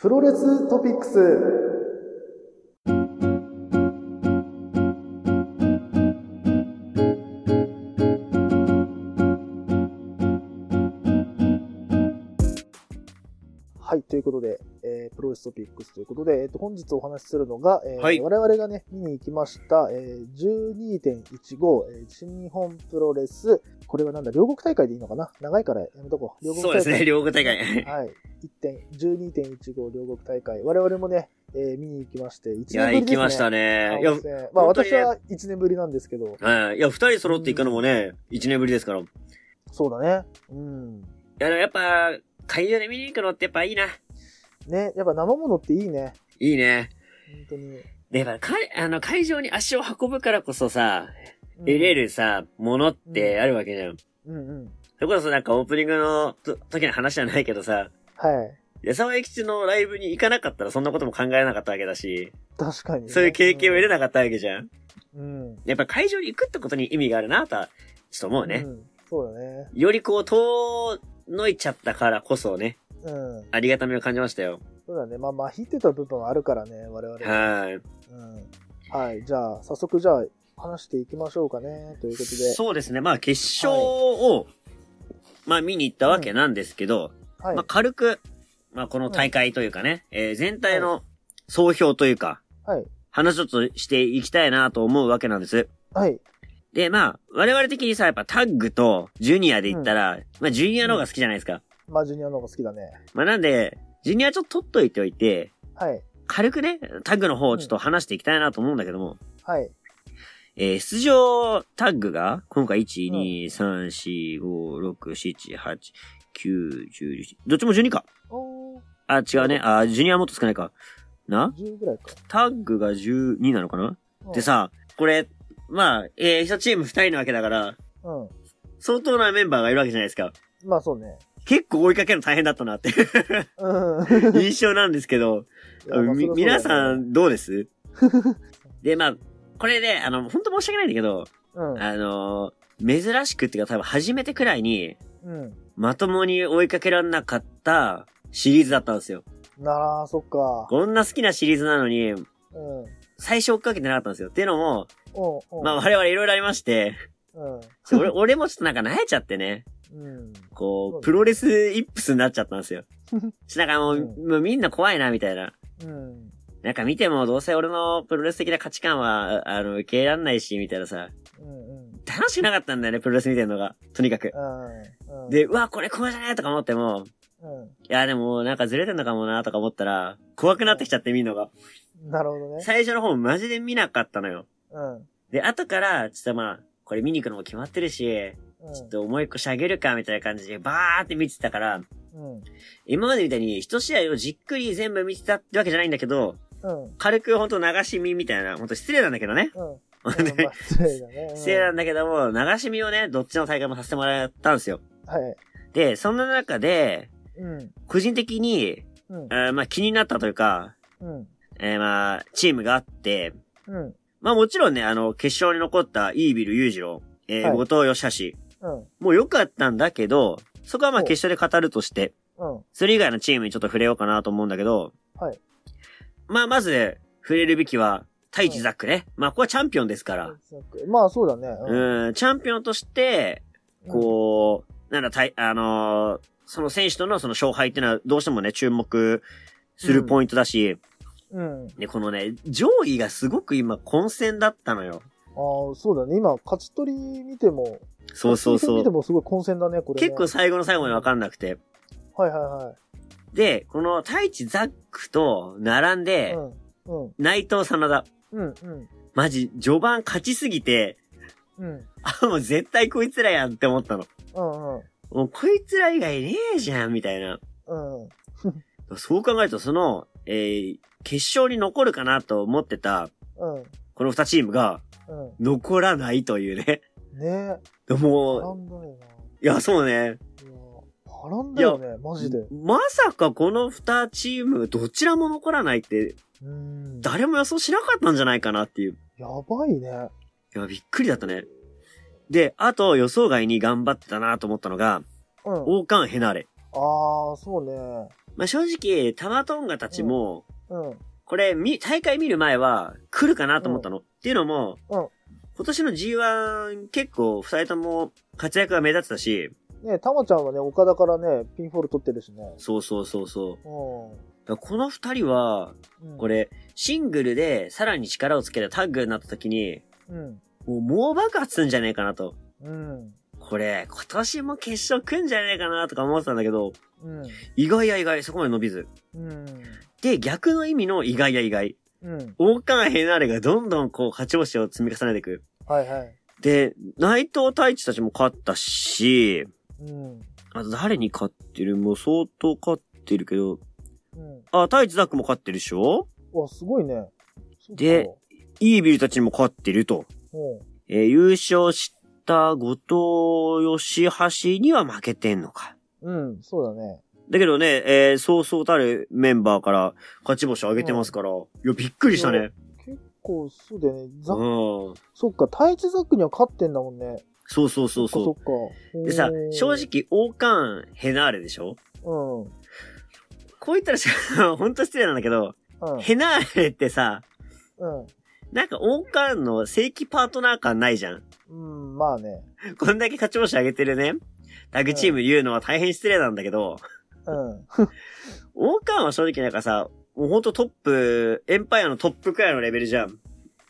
プロレストピックス。はい、ということで、えープロレストピックスということで、えっ、と、本日お話しするのが、えーはい我々がね、見に行きました、えー12.15、えー新日本プロレス、これはなんだ、両国大会でいいのかな？長いからやめとこう。両国大会。そうですね、両国大会。はい。1点、12.15両国大会。我々もね、えー見に行きまして、1年ぶりです、いや、ね。行きましたね。いや、まあ私は1年ぶりなんですけど、はい。いや、二人揃って行くのもね、一年ぶりですから。いそうだね。うん。や、やっぱ、会場で見に行くのってやっぱいいな。ね、やっぱ生ものっていいね。いいね。本当に。で、やっぱ、かあの、会場に足を運ぶからこそさ、うん得れ。るさ、ものってあるわけじゃん。うんうん。それこそなんかオープニングのと時の話じゃないけどさ、はい。矢沢永吉のライブに行かなかったらそんなことも考えなかったわけだし、確かに、ね。そういう経験を得れななかったわけじゃん。うん。やっぱ会場に行くってことに意味があるなとは、ちょっと思うね。んそうだね。よりこう、遠のいちゃったからこそね、うん。ありがたみを感じましたよ。そうだね。まあ、まあ、引いてた部分はあるからね、我々。はい。うん。はい。じゃあ、早速じゃあ、話していきましょうかね。ということで。そうですね。まあ、決勝を、まあ、見に行ったわけなんですけど、はい。まあ、軽く、まあ、この大会というかね、えー全体の総評というか、はい。話ちょっとしていきたいなと思うわけなんです。はい。で、まあ、我々的にさ、やっぱタッグとジュニアで言ったら、まあ、ジュニアの方が好きじゃないですか。まあ、ジュニアの方が好きだね。まあ、なんで、ジュニアちょっと取っといておいて、はい。軽くね、タッグの方をちょっと話していきたいなと思うんだけども、はい。えー出場タッグが、今回1、2、3、4、5、6、7、8、9、10、11どっちも12か。おー、あ、違うね。あ、ジュニアはもっと少ないか。な？10ぐらいか。タッグが12なのかな？うんで、さ、これ、まあ、えー、一チーム2人なわけだから、うん。相当なメンバーがいるわけじゃないですか。まあ、そうね。結構追いかけるの大変だったなってうん。印象なんですけど、皆さんどうです？で、まあ、これで、あの、本当申し訳ないんだけど、うん。あのー珍しくっていうか多分初めてくらいに、うん。まともに追いかけられなかったシリーズだったんですよ。なら、そっか。こんな好きなシリーズなのに、うん。最初追っかけてなかったんですよ。っていうのも、おうおうまあ我々いろいろありまして、うん。俺俺もちょっとなんか慣れちゃってね、うん。こう、プロレスイップスになっちゃったんですよ。ちなんかもう、うんもうみんな怖いなみたいな。うん。なんか見てもどうせ俺のプロレス的な価値観は、あの、受け入れらんないし、みたいなさ、うん。うん。楽しくなかったんだよね、プロレス見てるのが。とにかく。うん。うん、で、うわ、これこうじゃねえとか思っても、ういや、でも、なんかずれてんのかもな、とか思ったら、怖くなってきちゃって見るのが。ん。なるほどね。最初の方マジで見なかったのよ。うん。で、後から、ちょっとまあ、これ見に行くのも決まってるし、うん。ちょっともう一個しゃげるか、みたいな感じで、バーって見てたから、うん。今までみたいに一試合をじっくり全部見てたってわけじゃないんだけど、うん。軽くほんと流し見みたいな、ほんと失礼なんだけどね。失礼なんだけども、流し見をね、どっちの大会もさせてもらったんですよ。はい。で、そんな中で、うん。個人的に、うん。えーまあ気になったというか、うん。えーまあ、チームがあって、うん。まあもちろんね、あの、決勝に残ったイービル裕次郎、えーはい後藤義橋、うん。もう良かったんだけど、そこはまあお決勝で語るとして、うん。それ以外のチームにちょっと触れようかなと思うんだけど、はい。まあまず、触れるべきは、太一ザックね。まあここはチャンピオンですから、まあ、そうだね。うん、チャンピオンとして、こう、なんだ、たい、あのーその選手とのその勝敗っていうのはどうしてもね、注目するポイントだし、うん。うん。で、このね、上位がすごく今混戦だったのよ。ああ、そうだね。今、勝ち取り見ても、そうそうそう。もすごい混戦だね、これ、ね。結構最後の最後にわかんなくて。はいはいはい。で、この太一ザックと並んで、うん。うん。内藤真田。うん。うん。マジ、序盤勝ちすぎて、うん。あ、もう絶対こいつらやんって思ったの。うん。うん。もうこいつら以外ねえじゃん、みたいな。うん。そう考えると、その、えー、決勝に残るかなと思ってた、うん。この二チームが、うん。残らないというね。ねでえ。も。う、いや、そうね。いや、波乱だよね、マジで。まさかこの二チーム、どちらも残らないって、うん。誰も予想しなかったんじゃないかなっていう。やばいね。いや、びっくりだったね。で、あと予想外に頑張ってたなと思ったのが、うん。王冠ヘナーレ。ああ、そうね。まあ、正直、タマトンガたちも、うん。これ、み、大会見る前は、来るかなと思ったの。っていうのも、うん今年の G1 結構二人とも活躍が目立ってたし、ねたまちゃんはね、岡田からね、ピンフォール取ってるしね。そうそうそうそう。この二人は、ん。これ、シングルでさらに力をつけたタッグになった時に、うん。もう猛爆発するんじゃねえかなと。うん。これ、今年も決勝来んじゃねえかなとか思ってたんだけど、うん。意外や意外、そこまで伸びず。うん。で、逆の意味の意外や意外。うん。王冠ヘナーレがどんどんこう勝ち星を積み重ねていく。はいはい。で、内藤太一たちも勝ったし、うん。あと誰に勝ってるもう相当勝ってるけど、うん。あ、太一ザックも勝ってるでしょ？わ、すごいね。で、イービルたちにも勝ってると。うん。えー優勝した後藤義橋には負けてんのか。うん、そうだね。だけどね、えーそうそうたるメンバーから勝ち星を上げてますから、いや、びっくりしたね。結構、そうだよね。ザうん。そっか、太一ザックには勝ってんだもんね。そうそうそうそそっか。う。でさ正。直、王冠ヘナーレでしょ？うん。こう言ったらし、ほんと失礼なんだけど、うん。ヘナーレってさ、うん。なんか王冠の正規パートナー感ないじゃん？うん、まあね。こんだけ勝ち星上げてるね。タッグチーム言うのは大変失礼なんだけど、うん。王冠は正直なんかさ、もうほんとトップ、エンパイアのトップくらいのレベルじゃん。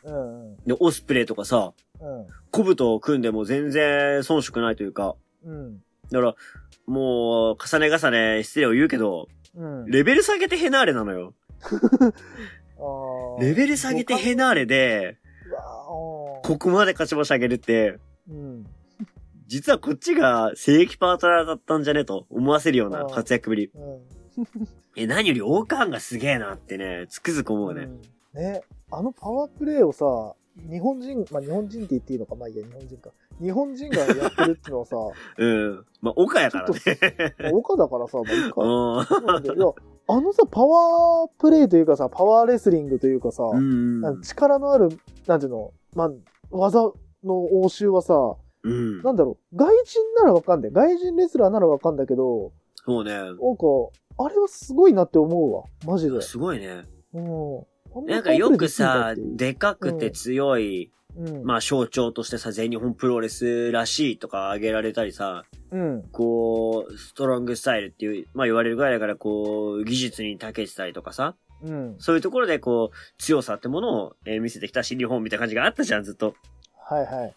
うん。で、オスプレイとかさ、うん。コブと組んでも全然遜色ないというか、うん。だから、もう、重ね重ね失礼を言うけど、うん。レベル下げてヘナーレなのよ。あーレベル下げてヘナーレで、うわここまで勝ち星上げるって、うん。実はこっちが正規パートナーだったんじゃねと思わせるような活躍ぶり。うん。え、何より王冠がすげえなってね、つくづく思うね。うんね、あのパワープレイをさ、日本人、まあ、日本人って言っていいのか、まあいいや、日本人か。日本人がやってるっていうのはさ、うん。まあ、岡やからね。まあ岡だからさ、まあいいか。うんいや、あのさ、パワープレイというかさ、パワーレスリングというかさ、ん。なんか力のある、なんていうの、まあ、技の応酬はさ、うん。なんだろう、外人ならわかんない。外人レスラーならわかんだけど、そうね。なんか、あれはすごいなって思うわ。マジで。すごいね。うん。なんかよくさ、ででかくて強い、うん。まあ象徴としてさ、全日本プロレスらしいとか挙げられたりさ、うん。こう、ストロングスタイルっていう、まあ言われるぐらいだから、こう、技術に長けてたりとかさ、うん。そういうところでこう、強さってものを、えー見せてきた新日本みたいな感じがあったじゃん、ずっと。はいはい。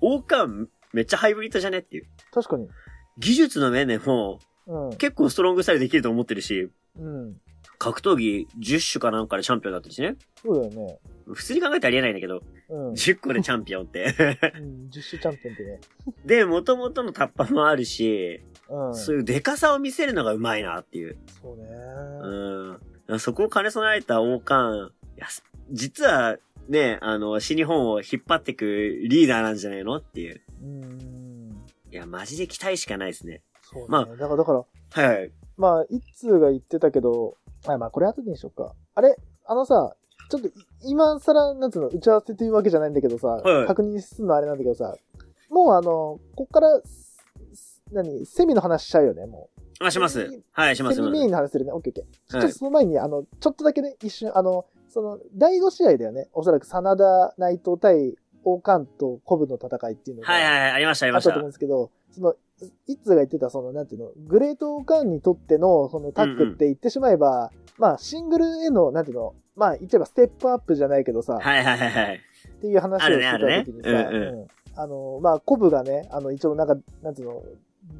王冠、めっちゃハイブリッドじゃねっていう。確かに。技術の面でも、うん。結構ストロングスタイルできると思ってるし、うん。格闘技10種かなんかでチャンピオンだったしね。そうだよね。普通に考えたらありえないんだけど、うん。10個でチャンピオンって。うん、10種チャンピオンってね。で、元々のタッパもあるし、うん。そういうデカさを見せるのがうまいなっていう。そうね。うん。そこを兼ね備えた王冠、いや、実はね、あの、新日本を引っ張っていくリーダーなんじゃないのっていう。うん。いや、マジで期待しかないですね。そうね。まあだから、だから、はいはい。まあ、一通が言ってたけど、あまあ、これ後でにしようか。あれ？あのさ、ちょっとい、今更、なんつうの、打ち合わせというわけじゃないんだけどさ、いはい確認するのあれなんだけどさ、もうあの、こっから、何、セミの話しちゃうよね、もあ、します。はい、しう。ます。セミメインの話するね。オッケーオッケー。ちょっはいとその前に、あの、ちょっとだけね、一瞬、あの、その、第5試合だよね。おそらく、真田内藤対王冠とコブの戦いっていうのが。はいはいはい、ありました、ありましたあったと思うん。ですけど、その、一通が言ってた、その、なんていうの、グレートオカンにとっての、そのタッグって言ってしまえば、まあ、シングルへの、なんていうの、まあ、言っちゃえばステップアップじゃないけどさ、はいはいはいはい。っていう話をしてた時にさ、ねあるねうんうんあの、まあ、コブがね、あの、一応なんか、なんていうの、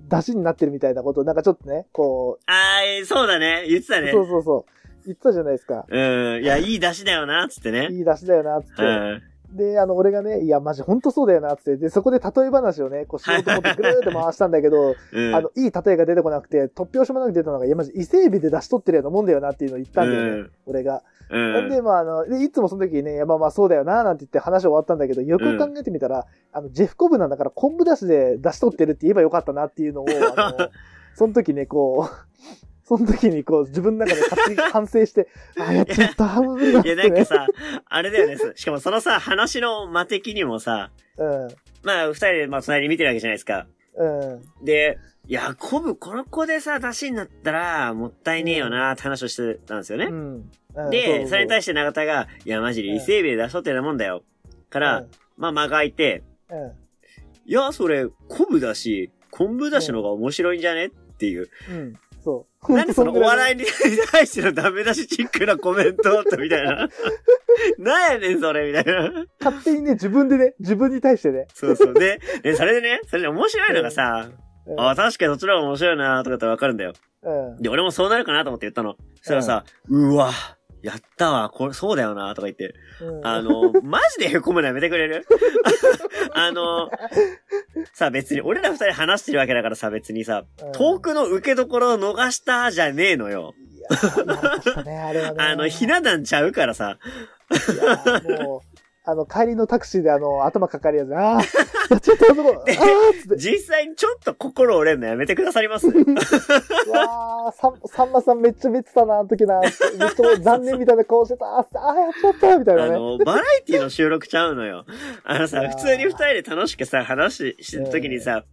出汁になってるみたいなことを、なんかちょっとね、こあー、そうだね。言ってたう、ね。そうそうそう、言ってたじゃないですか。うん。いや、いい出汁だよな、つってね。いい出汁だよな、つって。うん。で、あの、俺がね、いや、マジ本当そうだよな、つって。で、そこで例え話をね、こうしようと思ってぐるーって回したんだけど、うん。あの、いい例えが出てこなくて、突拍子もなく出たのが、いや、マジ伊勢海老で出し取ってるようなもんだよなっていうのを言ったんだよね、うん俺が。うん。で、まあ、あの、でいつもその時にね、いやまあまあそうだよな、なんて言って話終わったんだけど、よく考えてみたら、あの、ジェフコブなんだから昆布出しで出し取ってるって言えばよかったなっていうのを、あの、その時ね、こう、その時にこう、自分の中で勝手に 反省して、あ、やっちゃった、無理だっいや。なんかさ、あれだよね。しかもそのさ、話の間的にもさ、うん、まあ、二人で、まあ、隣に見てるわけじゃないですか。うん、で、いや、コブ、この子でさ、出しになったら、もったいねえよなって話をしてたんですよね。うん。うんで、それに対しして永田が、いや、マジで伊勢海老で出しとってなもんだよ。から、まあ、間が空いて、うん。うん。いや、それ、昆布だし、昆布だしの方が面白いんじゃねっていう。うん。そう。なんでそのお笑いいに対してのダメ出しチックなコメントとみたいな。なんやねん、それ、みたいな。勝手にね、自分でね、自分に対してね。そうそう。で、でそれでね、それで面白いのがさ、うんあ、確かにそっちの方が面白いなとかってわかるんだよ。うん。で、俺もそうなるかなと思って言ったの。そしたらさ、うわ、やったわ、これ、そうだよなとか言って。うんあの、マジで凹むのやめてくれる？あの、さ、別に俺ら二人話してるわけだからさ、別にさ、うん遠くの受けどころを逃したじゃねえのよ。ね、あ。あの、ひな壇ちゃうからさ。もう、あの、帰りのタクシーであの、頭かかるやつ、ああ、ちゃった、あそこ、ああつって。実際にちょっと心折れんのやめてくださります うわー、さん、さんまさんめっちゃ見てたな、あの時な。めっちゃ残念みたいな顔してた。ああ、やっちゃった、みたいなね。あの、バラエティの収録ちゃうのよ。あのさ、普通に二人で楽しくさ、話してる時にさ、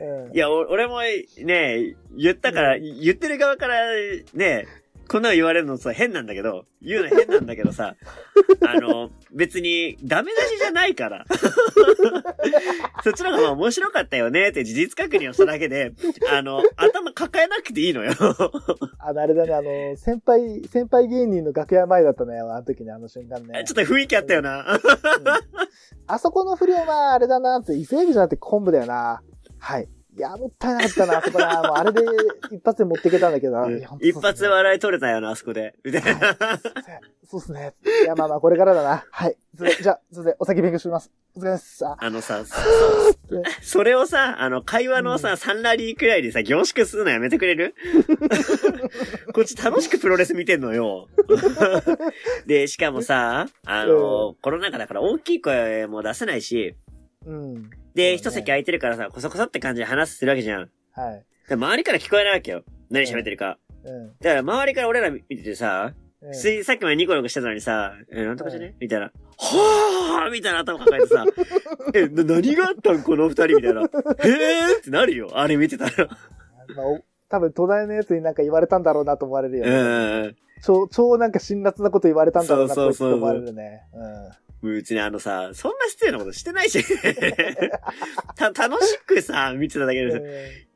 うんいや、お俺もね、言ったから、言ってる側からね、こんなの言われるのさ、変なんだけど、言うの変なんだけどさ、あの、別に、ダメ出しじゃないから。そっちの方が面白かったよねって事実確認をしただけで、あの、頭抱えなくていいのよ。あの、あれだね、あの、先輩、先輩芸人の楽屋前だったね、あの時にあの瞬間ね。ちょっと雰囲気あったよな。うんあそこの不良はあれだなって、伊勢海老じゃなくて昆布だよな。はい。いや、もったいなかったな、あそこな。もうあれで一発で持っていけたんだけどな。一発笑い取れたよな、あそこで。みたいな。そうっすね。いや、まあまあ、これからだな。はい。じゃあ、すいません。お先勉強します。お疲れ様です。ああのさ、ねそれをさ、あの、会話のさ、うんサンラリーくらいでさ、凝縮するのやめてくれる？こっち楽しくプロレス見てんのよ。で、しかもさ、あの、コロナ禍だから大きい声も出せないし、うん。で、一席空いてるからさ、こそこそって感じで話するわけじゃん。はい。で周りから聞こえないわけよ。何喋ってるか。うん。だから周りから俺ら見ててさ、うん普通にさっきまでニコニコしてたのにさ、え、なんとかじゃね？みたいな。はぁーみたいな頭抱えてさ、え、な、何があったん？この二人？みたいな。へーってなるよ。あれ見てたら。まあ、お多分、隣のやつになんか言われたんだろうなと思われるようね。ん。超、超なんか辛辣なこと言われたんだろうなそうそうそうこいつと思われるね。うん。別にあのさ、そんな失礼なことしてないし。た、楽しくさ、見てただけでさ、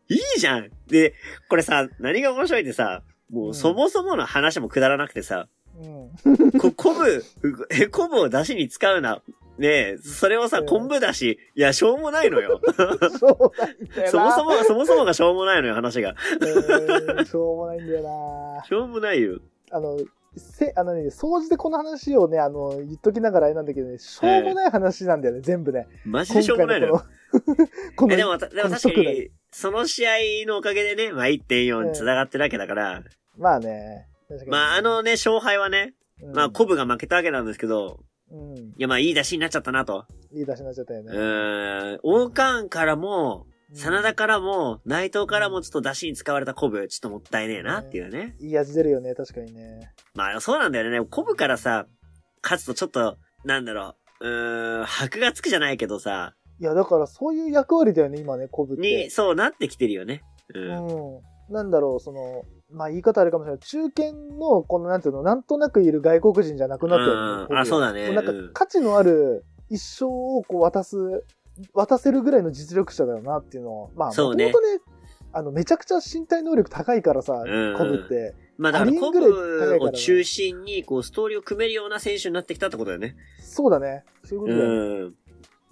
いいじゃん。で、これさ、何が面白いってさ、もうそもそもの話もくだらなくてさ、うん。こ、昆布、え、昆布を出汁に使うな。ねえ、それをさ、うん昆布だし、いや、しょうもないのよ。そう。そもそも、そもそもがしょうもないのよ、話が。うんしょうもないんだよな。しょうもないよ。あの、せ、あのね、掃除でこの話をね、あの、言っときながらあれなんだけどね、しょうもない話なんだよね、全部ね。マジでしょうもないの？この、え、でも、たでも確かに、その試合のおかげでね、まあ1.4に繋がってるわけだから、まあね。まああのね、勝敗はね、うんまあコブが負けたわけなんですけど、うん。いやまあいい出しになっちゃったなと。いい出しになっちゃったようね。ーん、王冠からも、真田からも、内藤からもちょっと出しに使われたコブ、ちょっともったいねえなっていうね。いい味出るよね、確かにね。まあそうなんだよね。コブからさ、勝つとちょっと、なんだろう、うーん、箔がつくじゃないけどさ、いや、だからそういう役割だよね、今ね、コブって。に、そうなってきてるよね。う。うんん。なんだろう、その、まあ言い方あれかもしれない。中堅の、このなんていうの、なんとなくいる外国人じゃなくなったよね。あそうだねもなんかうん価値のある一生をこう渡す、渡せるぐらいの実力者だよなっていうのを、まあ、もともとね、あの、めちゃくちゃ身体能力高いからさ、うんコブって。まあだからコブを中心に、こう、ストーリーを組めるような選手になってきたってことだよね。そうだね。そういうことだよね。うん。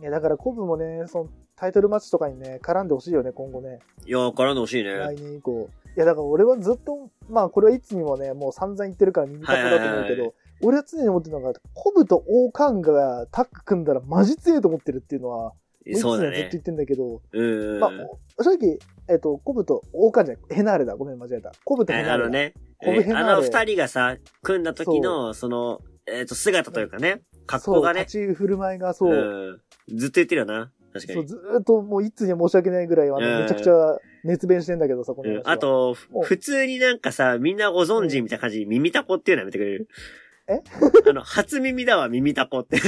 いや、だからコブもね、その、タイトルマッチとかにね、絡んでほしいよね、今後ね。いや、絡んでほしいね。来年以降。いや、だから俺はずっと、まあこれはいつにもね、もう散々言ってるから耳たこだと思うけど、俺は常に思ってるのが、コブと王冠がタッグ組んだらマジ強いと思ってるっていうのは、いつもずっと言。ってんだけど、うん。まあ、正直、えっと、コブと王冠じゃない、ヘナーレだ。ごめん、間違えた。コブとヘナーレだ。あのね、コブヘナーレあの二人がさ、組んだ時の、その、えっと、姿というかね、格好がねそう、、立ち振る舞いがそう、うん。ずっと言ってるよな。確かそう、に。ずーっともういつにも申し訳ないぐらい、あうんの、めちゃくちゃ熱弁してんだけどさ、このうんあ、と、普通になんかさ、みんなご存知みたいな感じに耳タコっていうのやめてくれる？え？あの、初耳だわ、耳タコって。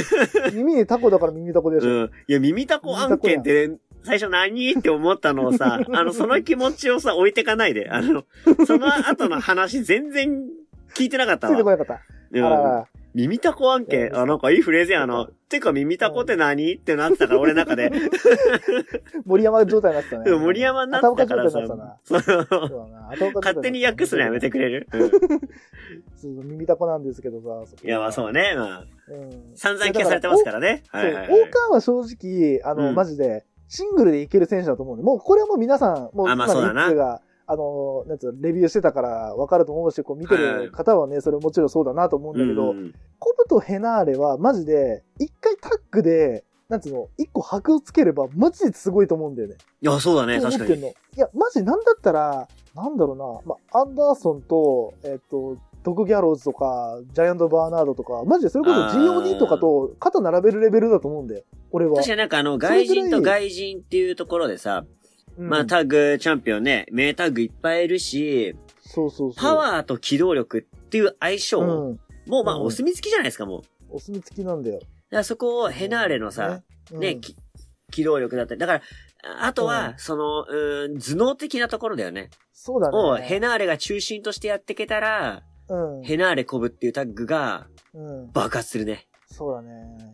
耳にタコだから耳タコでしょ。うん。いや、耳タコ案件って、最初何？って思ったのをさ、あの、その気持ちをさ、置いてかないで。あの、その後の話全然聞いてなかったわ。ついてこなかった。うん。耳タコ案件、あ、なんかいいフレーズやな。てか耳タコって何？ってなってたから、俺の中で。森山状態になってたね。森山になってたからさ。そう勝手に訳すのやめてくれる、うんそう耳タコなんですけどさ。いや、まあそうね。まあ、うん。散々聞かされてますからね。はいはい、王冠は正直、あの、うんマジで、シングルでいける選手だと思うんで、もうこれはもう皆さん、もう、あまあそうだなあの、なんつうの、レビューしてたから分かると思うし、こう見てる方はね、それもちろんそうだなと思うんだけど、うんコブとヘナーレはマジで、一回タッグで、なんつうの、一個箔をつければ、マジですごいと思うんだよね。いや、そうだね、確かに。いや、マジなんだったら、なんだろうな、まあ、アンダーソンと、えっ、と、ドクギャローズとか、ジャイアント・バーナードとか、マジでそれこそ GOD とかと肩並べるレベルだと思うんだよ。俺は。確かになんかあの、外人と外人っていうところでさ、うんまあタッグチャンピオンね、名タッグいっぱいいるし、そうそうそう。パワーと機動力っていう相性、うん。もうまあうんお墨付きじゃないですか、もう。お墨付きなんだよ。らそこをヘナーレのさ、ね、機動力だったり。だから、ああとは、うんその、うーん、頭脳的なところだよね。そうだね。をヘナーレが中心としてやっていけたら、うん。ヘナーレコブっていうタッグがうん。爆発するね。そうだね。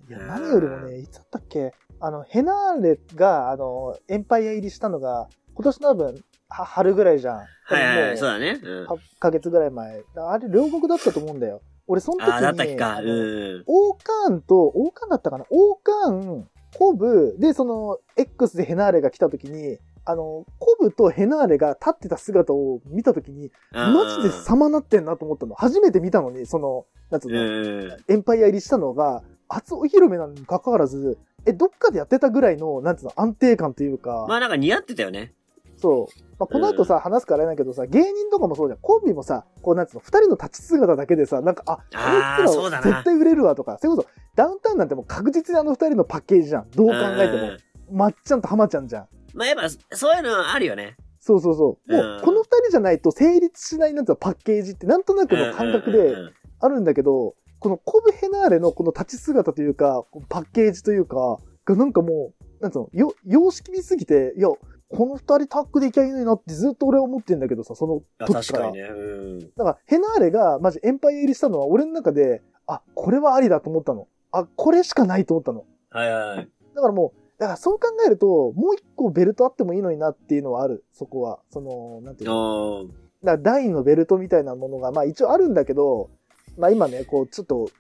いや、うん何よりもね、いつだったっけ？あの、ヘナーレが、あの、エンパイア入りしたのが、今年の多分、は春ぐらいじゃん。はいはいはい、そうだね。うん。8ヶ月ぐらい前。あれ、両国だったと思うんだよ。俺、その時に、ああ、だったっけか。うん。オーカーンと、オーカーンだったかな？オーカーン、コブ、で、その、X でヘナーレが来た時に、あの、コブとヘナーレが立ってた姿を見た時に、マジで様なってんなと思ったの。初めて見たのに、その、なんつううの、ん。エンパイア入りしたのが、初お披露目なのに関わらず、え、どっかでやってたぐらいの、なんつうの、安定感というか、まあなんか似合ってたよね。そう。まあ、この後さ、話すからあれだけどさ、芸人とかもそうじゃん。コンビもさ、こうなんつうの、二人の立ち姿だけでさ、なんか、あ、あーこいつら絶対売れるわとか、それこそ、ダウンタウンなんてもう確実にあの二人のパッケージじゃん。どう考えても。まっちゃんと浜ちゃんじゃん。まあやっぱ、そういうのあるよね。そうそうそう。もうんう、この二人じゃないと成立しないなんつうのパッケージってなんとなくの感覚でうんうんうんあるんだけど、このコブヘナーレのこの立ち姿というか、パッケージというか、がなんかもう、なんつうの、よ、様式見すぎて、いや、この二人タッグでいきゃいいのになってずっと俺は思ってんだけどさ、そのあ時か。確からにね。うん。だから、ヘナーレがマジエンパイア入りしたのは俺の中で、あ、これはありだと思ったの。あ、これしかないと思ったの。はいはい。だからもう、だからそう考えると、もう一個ベルトあってもいいのになっていうのはある、そこは。その、なんていうの。だから第二のベルトみたいなものが、まあ一応あるんだけど、まあ今ね、こう、ちょっと、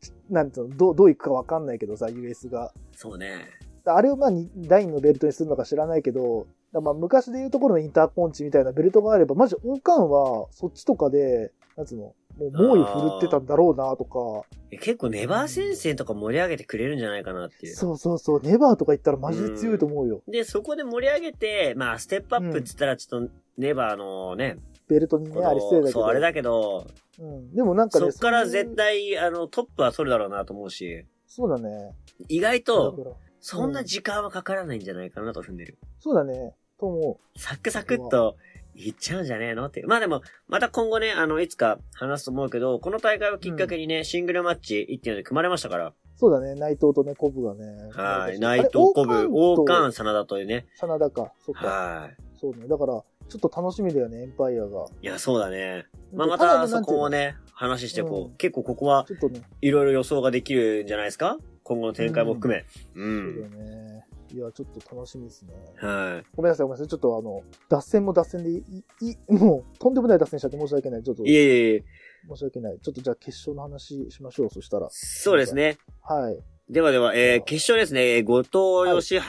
ちなんていうの、どう、どういくかわかんないけどさ、US が。そうね。あれをまあに第二のベルトにするのか知らないけど、まあ昔でいうところのインターポンチみたいなベルトがあれば、マジ王冠はそっちとかで、なんつうの、もう猛威振るってたんだろうなとか、え結構ネバー先生とか盛り上げてくれるんじゃないかなっていう。そうそうそう、ネバーとか言ったらマジで強いと思うよ。で、そこで盛り上げて、まあ、ステップアップって言ったらちょっと、ネバーのね、ベルトにね、あり失礼だけど。そう、あれだけど、うん。でもなんかね、そっからそういう絶対、あの、トップは取るだろうなと思うし、そうだね。意外だと、そんな時間はかからないんじゃないかなと踏んでる。そうだね。と思サクサクっと、いっちゃうんじゃねえのって。まあでも、また今後ね、あの、いつか話すと思うけど、この大会をきっかけにね、シングルマッチ1.4で組まれましたから。う。そうだね。内藤とね、コブがね。はい。内藤コブ、王と冠、真田というね。真田か。そっか。はそうね。だから、ちょっと楽しみだよね、エンパイアが。い。いや、そうだね。まあまたそこをね、話してこう。うん結構ここは、ちょっとね、いろいろ予想ができるんじゃないですか？今後の展開も含め。うそうだん。よね。いや、ちょっと楽しみですね。はごめんなさい、ごめんなさい。ちょっとあの、脱線も脱線でい、い、いもう、とんでもない脱線しちゃって申し訳ない。ちょっと、い。いえいえいえ、申し訳ない。ちょっとじゃあ決勝の話しましょう、そしたら。そうですね。はい。ではでは、えー、決勝ですね。後藤義橋、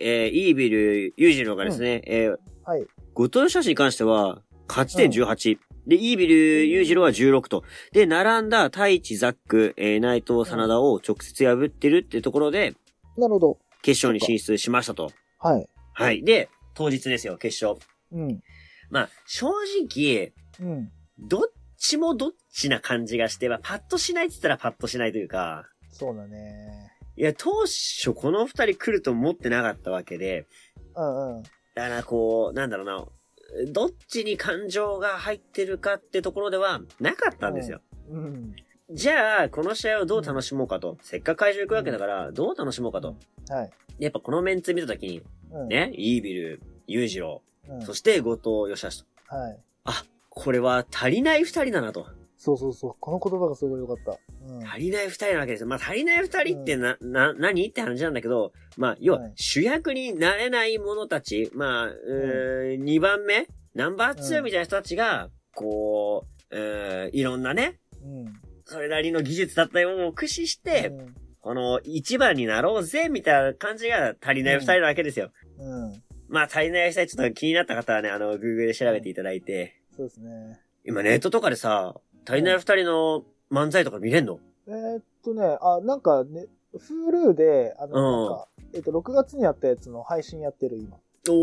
えー、イービル、裕次郎がですね、えー、はい。後藤義橋に関しては、勝ち点18。で、イービル、裕次郎は16と。で、並んだ太一、ザック、えー、内藤、真田を直接破ってるっていうところで、なるほど。決勝に進出しましたと。はい。はい。で、当日ですよ、決勝。うん。まあ、正直、うん。どっちもどっちな感じがして、まあ、パッとしないって言ったらパッとしないというか、そうだね。いや、当初この二人来ると思ってなかったわけで、うんうん。だからこう、なんだろうな、どっちに感情が入ってるかってところではなかったんですよ。うん。じゃあ、この試合をどう楽しもうかと。せっかく会場行くわけだから、どう楽しもうかと。はい。やっぱこのメンツ見たときに、うん。ね、イービル、裕次郎、うん。そして後藤義橋と。はい。あ、これは足りない二人だなと。そうそうそう。この言葉がすごい良かった。うん。足りない二人なわけですよ。まあ、足りない二人ってな、な、何って話なんだけど、まあ、要ははい主役になれない者たち、まあ、うー二番目ナンバーツーみたいな人たちが、こう、うーいろんなね、うん。それなりの技術だったよを駆使して、うんこの一番になろうぜ、みたいな感じが足りない二人なわけですよ。うん。まあ、足りない二人ちょっと気になった方はね、あの、Google で調べていただいて、そうですね。今ネットとかでさ、足りない二人の漫才とか見れんの？えーっとね、あ、なんかね、Hulu で、あの、うんなんか、えっと、6月にやったやつの配信やってる、今。ちおー。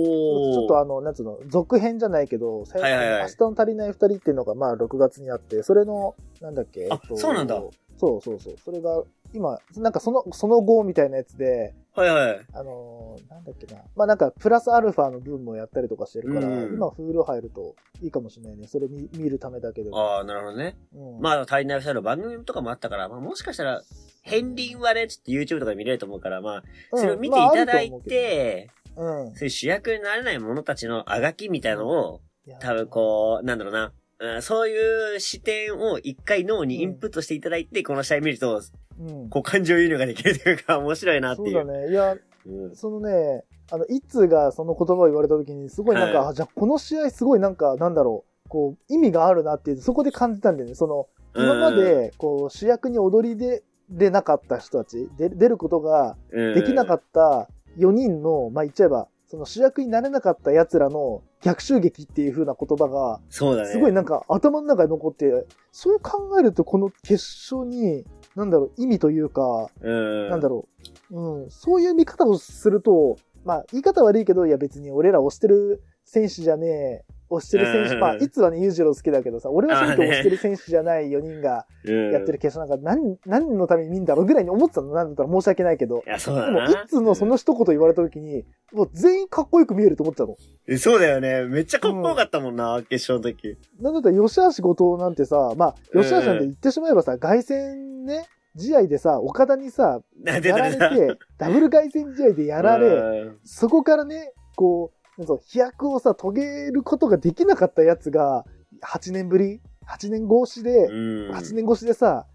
ょっとあの、なんつうの、続編じゃないけど、最はいはいはい明日の足りない二人っていうのが、まあ、6月にあって、それの、なんだっけ、あそうなんだ。そうそうそう。それが、今、なんかその、その後みたいなやつで、はいはい。あのーなんだっけな。まあなんか、プラスアルファの分もやったりとかしてるから、うん今、フール入るといいかもしれないね。それ見見るためだけでも。ああ、なるほどね。うん、まあ、足りない二人の番組とかもあったから、まあ、もしかしたら、片鱗はね、ちょっと YouTube とかで見れると思うから、まあ、うんそれを見ていただいて、うけどそういう主役になれない者たちのあがきみたいのを、多分こう、なんだろうな、うんそういう視点を一回脳にインプットしていただいて、この試合見ると、うん。こう感情移入ができるというか、面白いなっていう。そうだね。いや、うんそのね、あの、一通がその言葉を言われた時に、すごいなんか、はいあじゃあこの試合すごいなんか、なんだろう、こう、意味があるなっていう、そこで感じたんだよね。その、今まで、こう、主役に踊りで、出なかった人たち、で出ることがうん、できなかった4人の、まあ、言っちゃえば、その主役になれなかった奴らの逆襲撃っていう風な言葉が、そうだね。すごいなんか頭の中に残って、そう考えるとこの決勝に、なんだろう、意味というか、うん。なんだろう、うん、そういう見方をすると、まあ、言い方悪いけど、いや別に俺ら推してる選手じゃねえ、推してる選手、うんまあ、いつはね、裕次郎好きだけどさ、俺は選挙推してる選手じゃない4人がうんやってる決勝なんか、何、何のために見んだろうぐらいに思ってたの、なんだったら申し訳ないけど。いや、そうだでも、な。いつのその一言言われた時に、もう全員かっこよく見えると思ってたの。うんそうだよね。めっちゃかっこよかったもんな、決勝の時。なんだったら、吉橋後藤なんてさ、まあ、吉橋なんて言ってしまえばさ、凱旋ね、試合でさ、岡田にさ、なやられて、ダブル凱旋試合でやられ、うんそこからね、こう、なんか飛躍をさ、遂げることができなかったやつが、8年ぶり ?8 年越しで、うん。8年越しでさ、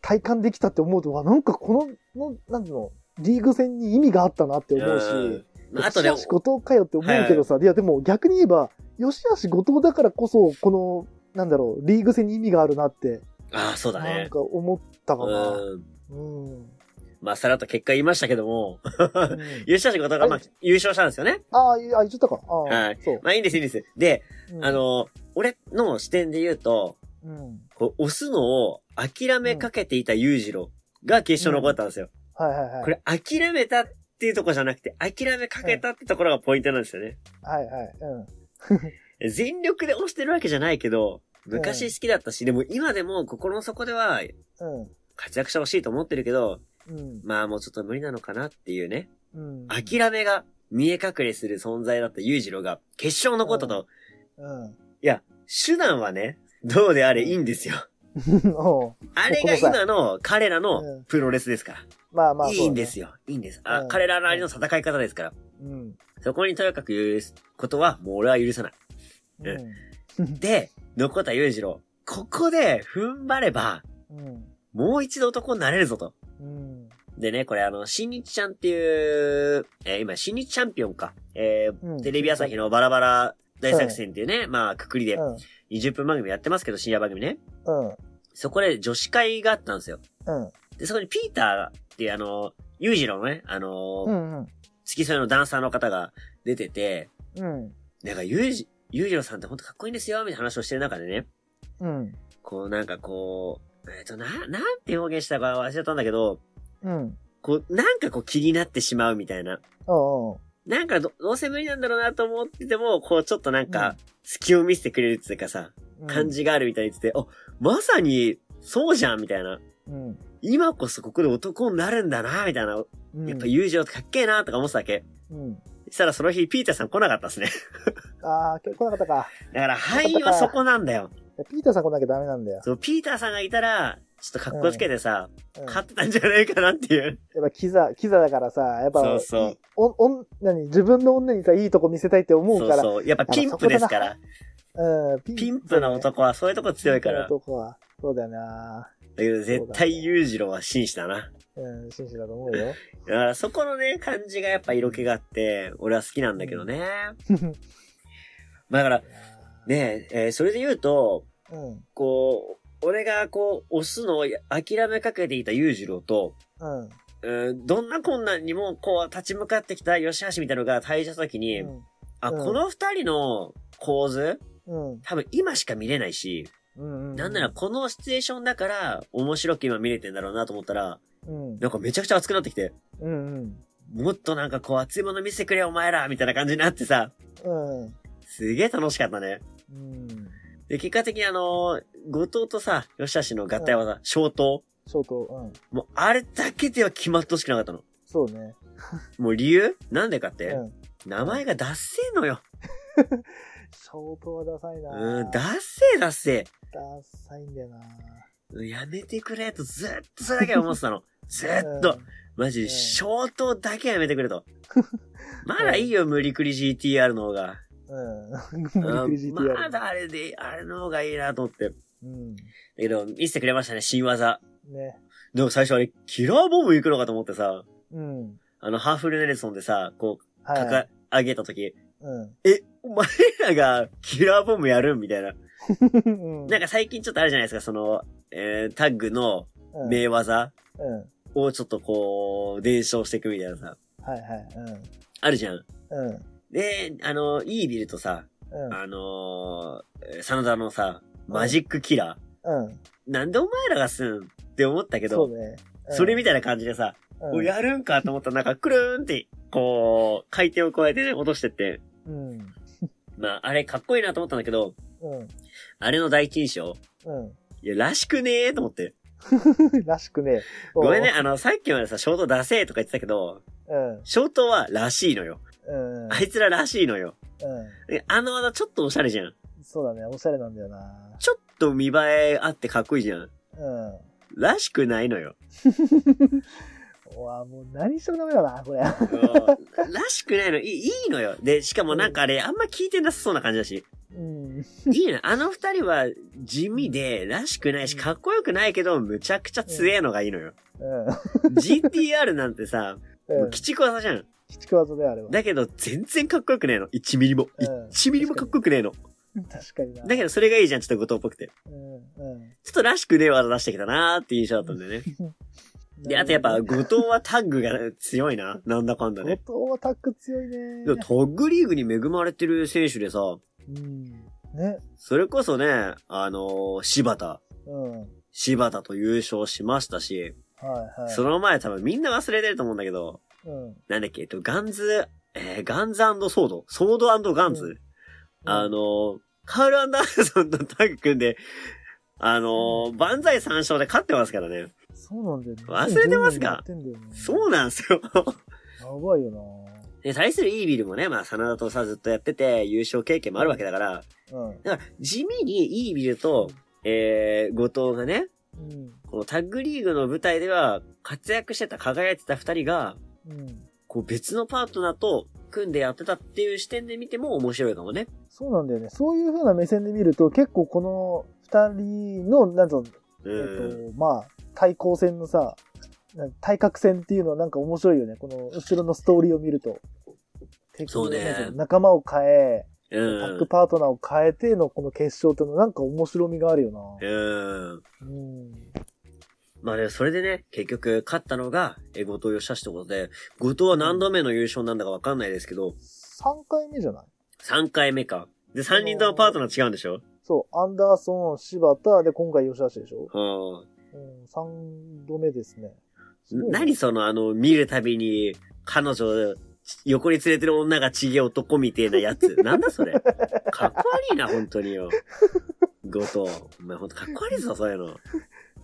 体感できたって思うと、わ、なんかこの、のなんの、リーグ戦に意味があったなって思うし、うんあとね、吉橋後藤かよって思うけどさ、いやでも逆に言えば、吉橋後藤だからこそ、この、なんだろう、リーグ戦に意味があるなって、ああ、そうだね。なんか思ったかな。うん。うん。まあ、さらっと結果言いましたけども、うん優勝者ことが、まあ、優勝したんですよね。ああ、言っちゃったか。ああ、はいそう。まあ、いいんです、いいんです。で、うんあ、の、俺の視点で言うと、うん。こう、押すのを諦めかけていた裕次郎が決勝に残ったんですよ。はいはいはい。これ、諦めたっていうところじゃなくて、諦めかけたってところがポイントなんですよね。はいはい。うん。全力で押してるわけじゃないけど、昔好きだったし、でも今でも心の底ではうん。活躍してほしいと思ってるけど、うん。まあもうちょっと無理なのかなっていうね。うん。諦めが見え隠れする存在だった裕次郎が決勝のことと、うん。いや、手段はね、どうであれいいんですよ。あれが今の彼らうのんプロレスですから。まあまあ、いいんでよ。すよ。いいんです。あ、うん彼らなりの戦い方ですから。うん。そこにとやかく許すことは、もう俺は許さない。うん。で、残った裕次郎。ここで踏ん張れば、うん。もう一度男になれるぞと。うん。でね、これあの、新日ちゃんっていう、えー今、新日チャンピオンか。えーうんテレビ朝日のバラバラ大作戦っていうね、まあ、くくりでうん。20分番組やってますけど、深夜番組ね。うん。そこで女子会があったんですよ。うん。で、そこにピーターっていうあの、裕次郎のね、あの、うん。うん。付き添いのダンサーの方が出てて、うん。なんか、裕次、裕次郎さんってほんとかっこいいんですよ、みたいな話をしてる中でね、うん。こう、なんかこう、えっ、と、な、なんて表現したか忘れたんだけど、うん。こう、なんかこう気になってしまうみたいな。うん。なんかど、どうせ無理なんだろうなと思ってても、こう、ちょっとなんか、隙を見せてくれるっていうかさ、うん。感じがあるみたいに言ってて、あ、まさに、そうじゃんみたいな。うん。今こそここで男になるんだなみたいな。うん。やっぱ友情かっけえなとか思ってたわけ。うん。そしたらその日、ピーターさん来なかったですね。ああ、来なかったか。だから、敗因はそこなんだよ。ピーターさん来なきゃダメなんだよ。そう、ピーターさんがいたら、ちょっと格好つけてさ、うん勝ってたんじゃないかなっていう。やっぱキザ、キザだからさ、やっぱ、そうそういお、お、何自分の女にさ、いいとこ見せたいって思うから。そうそう。やっぱピンプですから。うん、ピピンプな男はそういうとこ強いから。男は。そうだよなだけど絶対裕次郎は紳士だな。うん、紳士だと思うよ。だからそこのね、感じがやっぱ色気があって、俺は好きなんだけどね。まあだから、ねえ、えーそれで言うと、うん、こう、俺がこう、押すのを諦めかけていた裕次郎と、うん、うん、どんな困難にもこう立ち向かってきた吉橋みたいなのが退場した時に、あ、うん。この二人の構図、うん、多分今しか見れないし、うん、うん。なんならこのシチュエーションだから面白く今見れてんだろうなと思ったら、うん、なんかめちゃくちゃ熱くなってきて、うん、もっとなんかこう熱いもの見せてくれお前らみたいな感じになってさ、うん、うん、すげえ楽しかったね。うん。で、結果的にあの、後藤とさ、吉橋の合体技、消灯。ショート、うん。もうあれだけでは決まってほしくなかったの。そうね。もう理由？なんでかって、うん。名前がダッセーのよ。ショートはダサいなうん、ダッセーダッセダサいんだよなー。やめてくれとずっとそれだけは思ってたの。ずっと。マジ、うん消灯だけはやめてくれと。まだいいよ、無理くり GTR の方が。うん。うん無理くり GTR まだあれで、あれの方がいいなと思って。だうん。けど、見せてくれましたね、新技。ね。でも最初あれ、キラーボム行くのかと思ってさ、うん。あの、ハーフルネルソンでさ、こう、はい。掲げた時、うん。え、お前らがキラーボムやるみたいな。うん。なんか最近ちょっとあるじゃないですか、その、えー、タッグのうん、名技うん。をちょっとこう、伝承していくみたいなさ、はいはい。あるじゃん。うん。うん。で、あの、イービルとさ、うん。あのー、真田のさ、マジックキラうん。ー。なんでお前らがすんって思ったけど、そうね。うんそれみたいな感じでさ、うんおやるんかと思ったらなんかくるーんって、こう、回転を加えてね、落としてって。うん。まあ、あれかっこいいなと思ったんだけど、うん。あれの第一印象うん。いや、らしくねーと思って。らしくね。ごめんね、あの、さっきまでさ、ショート出せーとか言ってたけど、うん。ショートはらしいのよ。うん。あいつららしいのよ。うあの技ちょっとおしゃれじゃん。そうだね。おしゃれなんだよな。ちょっと見栄えあってかっこいいじゃん。うん。らしくないのよ。うわ、もう何しろダメだな、これ。うんらしくないの。いいいいのよ。で、しかもなんかあれ、あんま聞いてなさそうな感じだし。うん。いいの。あの二人は地味で、らしくないし、かっこよくないけど、むちゃくちゃ強えのがいいのよ。うん。GTR なんてさ、もう。うん鬼畜技じゃん。鬼畜技だよ、あれは。だけど、全然かっこよくねえの。1ミリも。うん1ミリもかっこよくねえの。確かにな。だけど、それがいいじゃん、ちょっと後藤っぽくて。うん。うん。ちょっとらしくねえ技出してきたなーって印象だったんだよね。で、あとやっぱ、後藤はタッグが強いな。なんだかんだね。後藤はタック強いね。でもタッグリーグに恵まれてる選手でさ、うん。ね。それこそね、あのー柴田。うん。はい柴田と優勝しましたし、はい。その前多分みんな忘れてると思うんだけど、うん。なんだっけ、えっと、ガンズ、えーガンズソードソードガンズ、うんあのーカール・アンダーソンとタッグ組んで、あのー万歳三勝で勝ってますからね。そうなんだよね。忘れてますか？ねそうなんですよ。やばいよなで、対するイービルもね、まあ、真田とさずっとやってて、優勝経験もあるわけだから、うん。だから、地味にイービルと、えー、後藤がね、うん。このタッグリーグの舞台では活躍してた、輝いてた二人が、うん。こう別のパートナーと組んでやってたっていう視点で見ても面白いかもね。そうなんだよね。そういう風な目線で見ると、結構この二人の、なんぞ、うえっん。と、まあ、対抗戦のさ、な対角戦っていうのはなんか面白いよね。この後ろのストーリーを見ると。敵そうね仲間を変え、タッグうん。パートナーを変えてのこの決勝っていうのはなんか面白みがあるよな。うん。うん。まあね、それでね、結局勝ったのが、え、後藤義しってことで、後藤は何度目の優勝なんだかわかんないですけど、3回目じゃない？3回目か。で、3人ともパートナー違うんでしょ？そう、アンダーソン、柴田、で、今回吉橋でしょ？うん。うん、3度目ですね。すね何そのあの、見るたびに、彼女、横に連れてる女がちげえ男みてえなやつ。なんだそれ。かっこ悪いな、本当によ。後藤。お前ほんとかっこ悪いぞ、そういうの。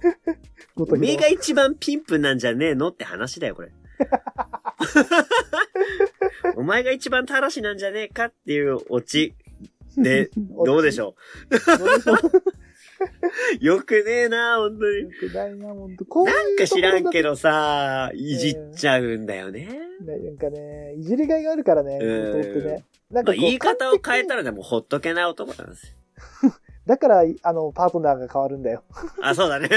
おめえが一番ピンプなんじゃねえのって話だよ、これ。お前が一番たらしなんじゃねえかっていうオチ で、どうでしょどうよくねえな、本当に。よくないな、ほんと。こういうなんか知らんけど。どさ、いじっちゃうんだよね。ねなんかね、いじりがいがあるからね、ね。なんまあ、か言い方を変え完たらでもほっとけない男なんですよ。璧だから、あの、パートナーが変わるんだよ。あ、そうだね。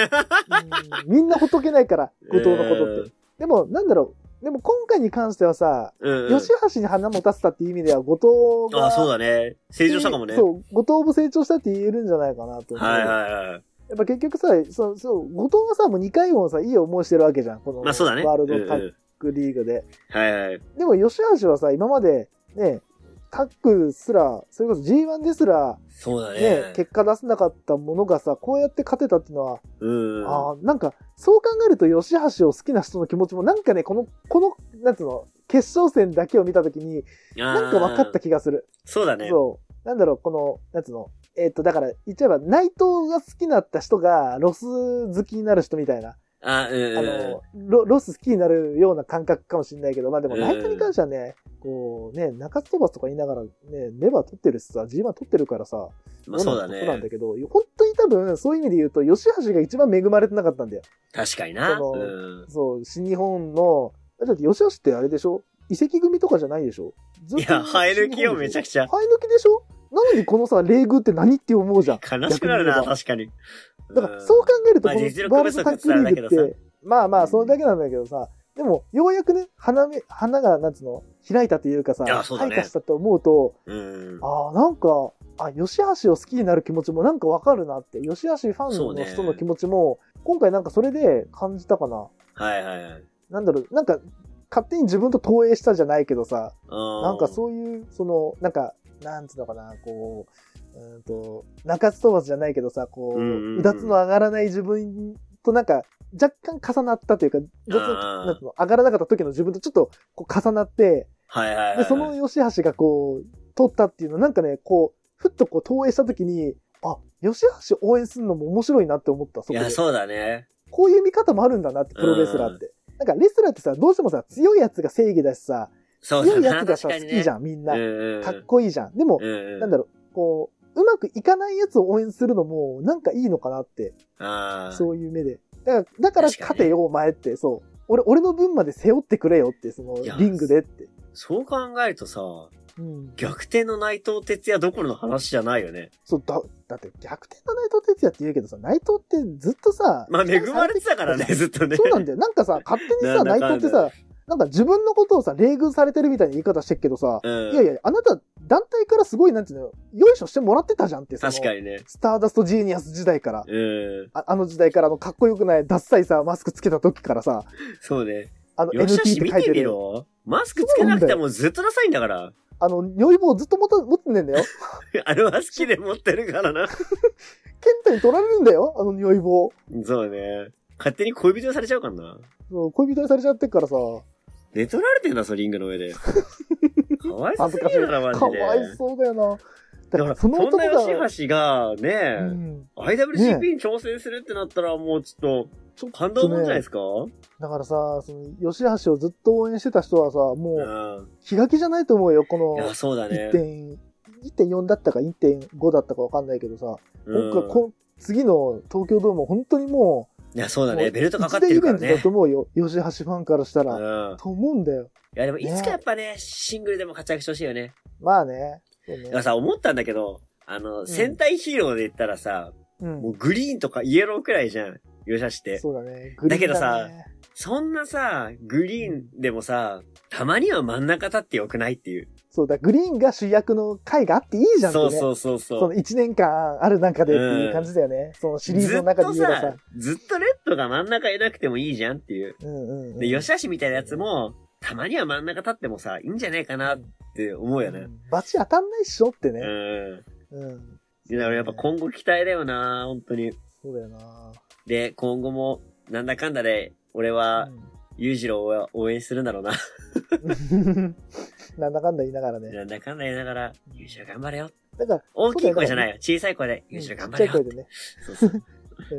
うんみんなほっとけないから、後藤のことって。うんでも、なんだろう。でも今回に関してはさ、うん、うん。吉橋に花持たせたっていう意味では、後藤が。あ、そうだね。成長したかもね。そう、後藤も成長したって言えるんじゃないかなと。はいはいはい。やっぱ結局さ、そう、そう、後藤はさ、もう2回もさ、いい思いしてるわけじゃん。この、まあそうだね。ワールうんうんドタッグリーグで。はいはい。でも、吉橋はさ、今まで、ね、タッグすら、それこそ G1 ですら、そうだね、ね。結果出せなかったものがさ、こうやって勝てたっていうのは、うん。ああ、なんか、そう考えると、吉橋を好きな人の気持ちも、なんかね、この、この、なんつうの、決勝戦だけを見たときに、なんか分かった気がする。そうだね。そう。なんだろう、この、なんつうの、えっ、と、だから、言っちゃえば、内藤が好きになった人が、ロス好きになる人みたいな、あ、うんうん。あの、ロロス好きになるような感覚かもしれないけど、まあでも、うん内藤に関してはね、こう、ね、中津飛ばすとか言いながら、ね、ネバー取ってるしさ、G1 取ってるからさ、まあそうだそうなんだね。けど、本当に多分、そういう意味で言うと、吉橋が一番恵まれてなかったんだよ。確かにな。そのうん。そう、新日本の、だって吉橋ってあれでしょ？移籍組とかじゃないでしょ？ずいや、生え抜きよ、めちゃくくちゃ。生え抜きでしょ？なのにこのさ、礼遇って何って思うじゃん。悲しくなるな、確かに。だから、そう考えると、まあこの実力不足ワールドタッグリーグってまあまあ、それだけなんだけどさ、でも、ようやくね、花め、花が、なんつうの、開いたというかさ、開花したと思うと、うん。ああ、なんか、あ、吉橋を好きになる気持ちもなんかわかるなって、吉橋ファンの人の気持ちも、今回なんかそれで感じたかな。はいはいはい。なんだろう、なんか、勝手に自分と投影したじゃないけどさ、ななんかそういう、その、なんか、なんつうのかな、こう、うーんと、中津飛ばすじゃないけどさ、こう、うだつの上がらない自分となんか、若干重なったというか、なん上がらなかった時の自分とちょっとこう重なって、はいはいはい。で、その吉橋がこう、取ったっていうの、なんかね、こう、ふっとこう投影した時に、あ、吉橋応援するのも面白いなって思った、そこでいや、。そうだね。こういう見方もあるんだなって、プロレスラーって。なんかレスラーってさ、どうしてもさ、強いやつが正義だしさ、そう強い。やつがさ、ね。好きじゃん、みんな。うんうん。かっこいいじゃん。でも、うんうん。なんだろう、こう、うまくいかないやつを応援するのも、なんかいいのかなって、ああ。そういう目で。だから、だから勝てよ、お前って、そう。俺、俺の分まで背負ってくれよって、そのリングでって。そう考えるとさ、うん。逆転の内藤哲也どころの話じゃないよね。そう、だ、だって逆転の内藤哲也って言うけどさ、内藤ってずっとさ、まあ恵まれてたからね、ずっとね。そうなんだよ。なんかさ、勝手にさ、内藤ってさ、なんか自分のことをさ、冷遇されてるみたいな言い方してっけどさ、うん。いやいや、あなた、団体からすごい、なんていうの、よいしょしてもらってたじゃんって、確かにね。スターダストジーニアス時代から。うん。ああの時代から、あの、かっこよくない、ダッサいさ、マスクつけた時からさ、そうね。あの、吉 NT って書いてる。ろ。マスクつけなくてもずっとダサいんだから。あの、如意棒ずっと持た持ってんねんだよ。あれは好きで持ってるからな。ケンタに取られるんだよ、あの如意棒。そうね。勝手に恋人にされちゃうからな。そう恋人にされちゃってっからさ、寝取られてんだ、そのリングの上で。かわいそう恥ずかしい。すぎるな、マジで。かわいそうだよな。だから、そんな吉橋がね、うん。IWCP に挑戦するってなったらもうちょっと、感動もんじゃないですか、だからさ、その、吉橋をずっと応援してた人はさ、もう、うん。気が気じゃないと思うよ、このいや、そうだね。1. 1.4だったか1.5だったかわかんないけどさ、うん今回こ次の東京ドーム本当にもいや、そうう、だね。ベルトかかってるからね一大イベントだと。思うよ、吉橋ファンからしたら。うん。と思うんだよ。いや、でもいつかやっぱね、シングルでも活躍してほしいよね。まあね。そうねだからさ、思ったんだけど、あの、ん戦隊ヒーローで言ったらさ、うんもうグリーンとかイエローくらいじゃん。吉橋って。そうだね。だけどさグリーンだねそんなさ、グリーンでもさ、たまには真ん中立ってよくないっていう。そうだ、グリーンが主役の回があっていいじゃんってね。そうそうそうそう。その1年間ある中でっていう感じだよね。そのシリーズの中で言えばさ。ずっとレッドが真ん中いなくてもいいじゃんっていう。うんうん、うん。で、吉橋みたいなやつも、たまには真ん中立ってもさ、いいんじゃないかなって思うよね。うんバチ当たんないっしょってね。うん。うん。だからやっぱ今後期待だよな本当に。そうだよなで、今後も、なんだかんだで、俺は、裕次郎を応援するんだろうな。う んなんだかんだ言いながらね。なんだかんだ言いながら、裕次郎頑張れよ。だから、大きい声じゃないよ。よ。小さい声で、裕次郎頑張れよちっちゃい。声でね。そうそう。う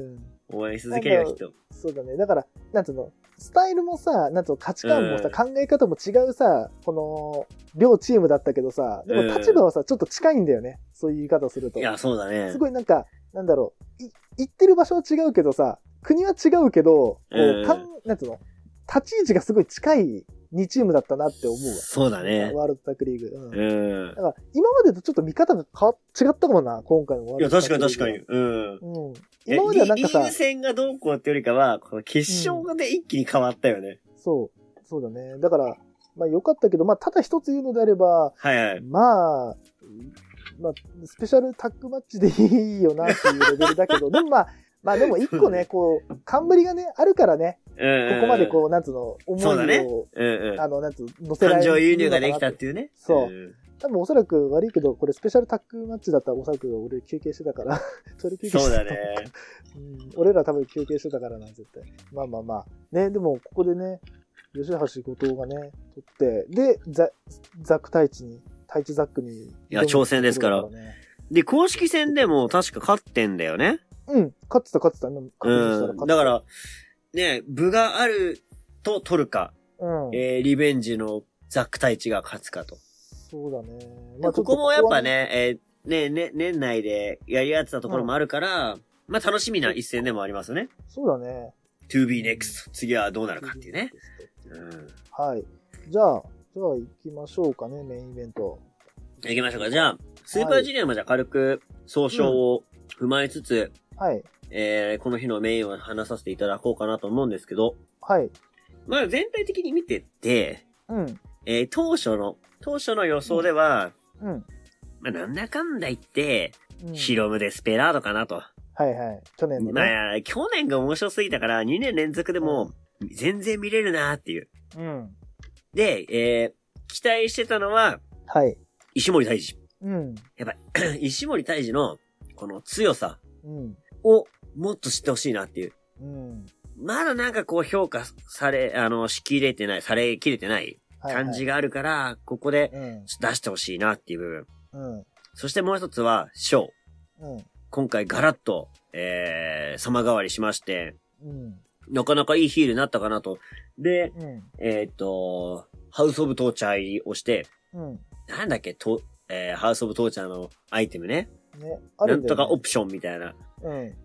ん。応援し続けるよ、きっと。そうだね。だから、なんつうの、スタイルもさ、なんつうの、価値観もさ、うん考え方も違うさ、この、両チームだったけどさ、でもうん立場はさ、ちょっと近いんだよね。そういう言い方をすると。いや、そうだねす。ごいなんか、なんだろう、い行ってる場所は違うけどさ、国は違うけど、こうんう、かん、なんつうの、立ち位置がすごい近い2チームだったなって思うわ。そうだね。ワールドタックリーグ。うん。だうんか。ら、今までとちょっと見方が変わ違ったかもな、今回のワーいや、ルドタッ確かクリーグに確かに。うん。うん。今まではなんかさリーグ、戦がどうこうってよりかは、この決勝で一気に変わったよね。そう、そうだね。だから、まあ良かったけど、まあただ一つ言うのであれば、はいはい。まあ、まあ、スペシャルタッグマッチでいいよなっていうレベルだけど、でもまあ、まあでも一個ね、こう、冠がね、あるからね、うん。ここまでこう、なんつうの、思いそうだねを、うんうん。あの、なんつうの、乗せら感れる情輸入ができたっていうね。そうん多分おそらく悪いけど、これスペシャルタッグマッチだったらおそらく俺休憩してたから、それ休憩してた。そうだね。うん。俺ら多分休憩してたからな、絶対。まあまあまあ。ね、でもここでね、吉橋後藤がね、取って、で、ザザック太一に、太一ザックに。いや挑戦ですからで、公式戦でも確か勝ってんだよね。うん、勝ってた勝ってた。勝ってたうん。だから、ね、部があると取るか、うん。えー、リベンジのザック太一が勝つかと。そうだね。まあ、ここもやっぱ、ね、えーね、ね、年内でやり合ってたところもあるから、まあ楽しみな一戦でもありますね。そうだね。to be next. 次はどうなるかっていうね。うん。はい。じゃあ、じゃあ行きましょうかね、メインイベント。行きましょうか。じゃあ、スーパージュニアもじゃあ軽く総称を踏まえつつ、はい。えー、この日のメインを話させていただこうかなと思うんですけど、はい。まあ全体的に見てって、うん。えー、当初の、当初の予想では、うん。まあなんだかんだ言って、うんヒロムデスペラードかなと。はいはい。去年のまね。あ、去年が面白すぎたから、2年連続でも、全然見れるなっていう。うん。で、えー、期待してたのは、はい。石森大治。うん。やっぱり、石森大治の、この強さうん。を、もっと知ってほしいなっていう。うん。まだなんかこう評価され、あの、しきれてない、されきれてないはい感じがあるから、ここでうん。ちょっと出してほしいなっていう部分。うん。そしてもう一つは、ショー。うん。今回ガラッと、えー、様変わりしまして、うん。なかなかいいヒールになったかなと。で、うん。えーっと、ハウスオブトーチャーをして、うん。なんだっけ、と、えー、ハウスオブトーチャーのアイテムね。ね。あなんとかオプションみたいなうん。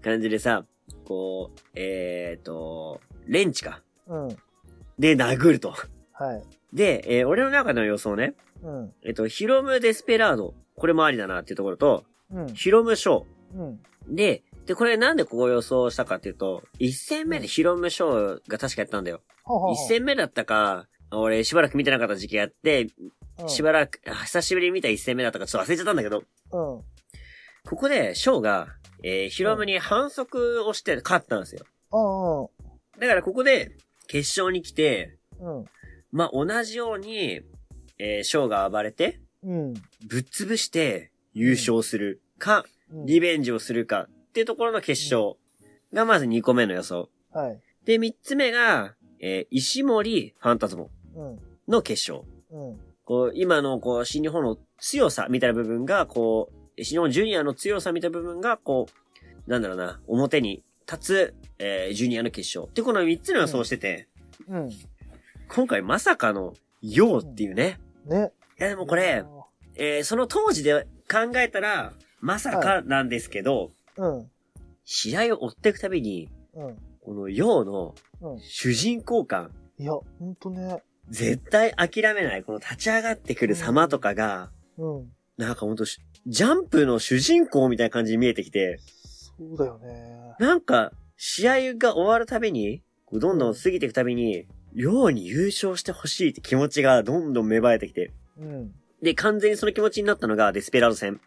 感じでさ、こう、えーっと、レンチか。うん。で、殴ると。はい。で、えー俺の中の予想ね。うん。えっと、ヒロム・デスペラード。これもありだなっていうところと、うん。ヒロム・ショうん。ー。で、で、これなんでこう予想したかっていうと、一戦目でヒロム・ショーが確かやったんだよ。ははは一戦目だったか、俺しばらく見てなかった時期があって、うんしばらく、あ久しぶりに見た一戦目だったかちょっと忘れちゃったんだけど、うん。ここでショーが、えーヒロムに反則をして勝ったんですよ。うん。だからここで、決勝に来て、うん。まあ、同じように、えーショーが暴れて、うん。ぶっ潰して優勝するか、うん。リベンジをするかっていうところの決勝がまず2個目の予想。はい。で、3つ目が、えー石森ファンタズモうん。の決勝。うん。こう、今のこう、新日本の強さみたいな部分が、こう、新日本ジュニアの強さみたいな部分が、こう、なんだろうな、表に立つ、えージュニアの決勝。ってこの3つの予想をしてて、うん。今回まさかの、ヨーっていうね。ね。いやでもこれ、えーその当時で考えたら、まさかなんですけど、うん。試合を追っていくたびに、うん。このヨーのうん。主人公感、いや、ほんとね。絶対諦めない、この立ち上がってくる様とかが、うん。なんかほんとし、ジャンプの主人公みたいな感じに見えてきて、そうだよね。なんか、試合が終わるたびに、どんどん過ぎていくたびに、ヨーに優勝してほしいって気持ちがどんどん芽生えてきて。うん。で、完全にその気持ちになったのがデスペラード戦。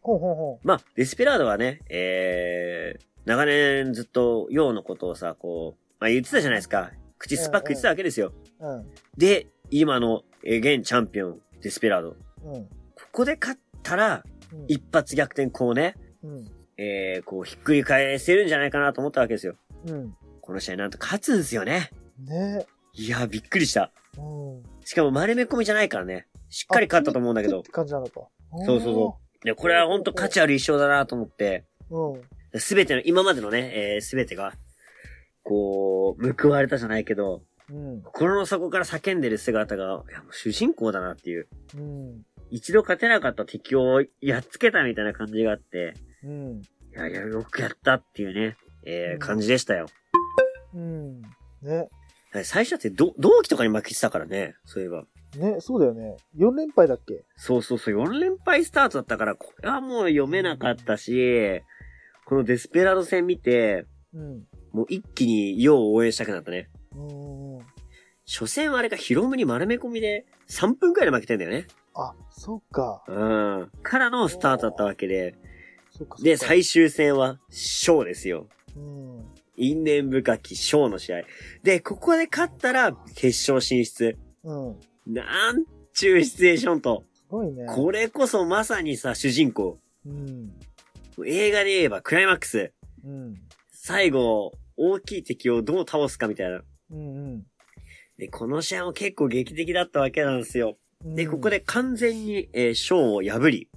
ほうほうほまあ、デスペラードはね、えー、長年ずっとヨーのことをさ、こう、まあ言ってたじゃないですか。口酸っぱく言ってたわけですよ。う。うん。で、今の、えー現チャンピオン、デスペラード。こうん。こで勝ったら、うん。一発逆転こうね、うん。えー、こう、ひっくり返せるんじゃないかなと思ったわけですよ。うん。この試合なんと勝つんですよね。ねいや、びっくりした。うん。しかも丸め込みじゃないからね。しっかり勝ったと思うんだけどっ。て感じなのか。そうそうそう。で、これは本当価値ある一勝だなと思って。すべての、今までのね、えー、すべてが、こう、報われたじゃないけど、うん。心の底から叫んでる姿が、いや、もう主人公だなっていう。うん。一度勝てなかった敵をやっつけたみたいな感じがあって、うん。いやいや、よくやったっていうね、えー、うん感じでしたよ。うん。ね。最初だってど同期とかに負けてたからね、そういえば。ね、そうだよね。4連敗だっけ？そうそうそう、4連敗スタートだったから、これはもう読めなかったし、このデスペラード戦見て、うん。もう一気にヨウを応援したくなったね。うん。初戦はあれがヒロムに丸め込みで3分くらいで負けてんだよね。あ、そっか。うん。からのスタートだったわけで。で、最終戦は、ショーですよ。うん。因縁深きショーの試合。で、ここで勝ったら、決勝進出。うん。なんちゅうシチュエーションと。すごいね。これこそまさにさ、主人公。うん。映画で言えばクライマックス。うん。最後、大きい敵をどう倒すかみたいな。うん。で、この試合も結構劇的だったわけなんですよ。うん。で、ここで完全に、えー、ショーを破り、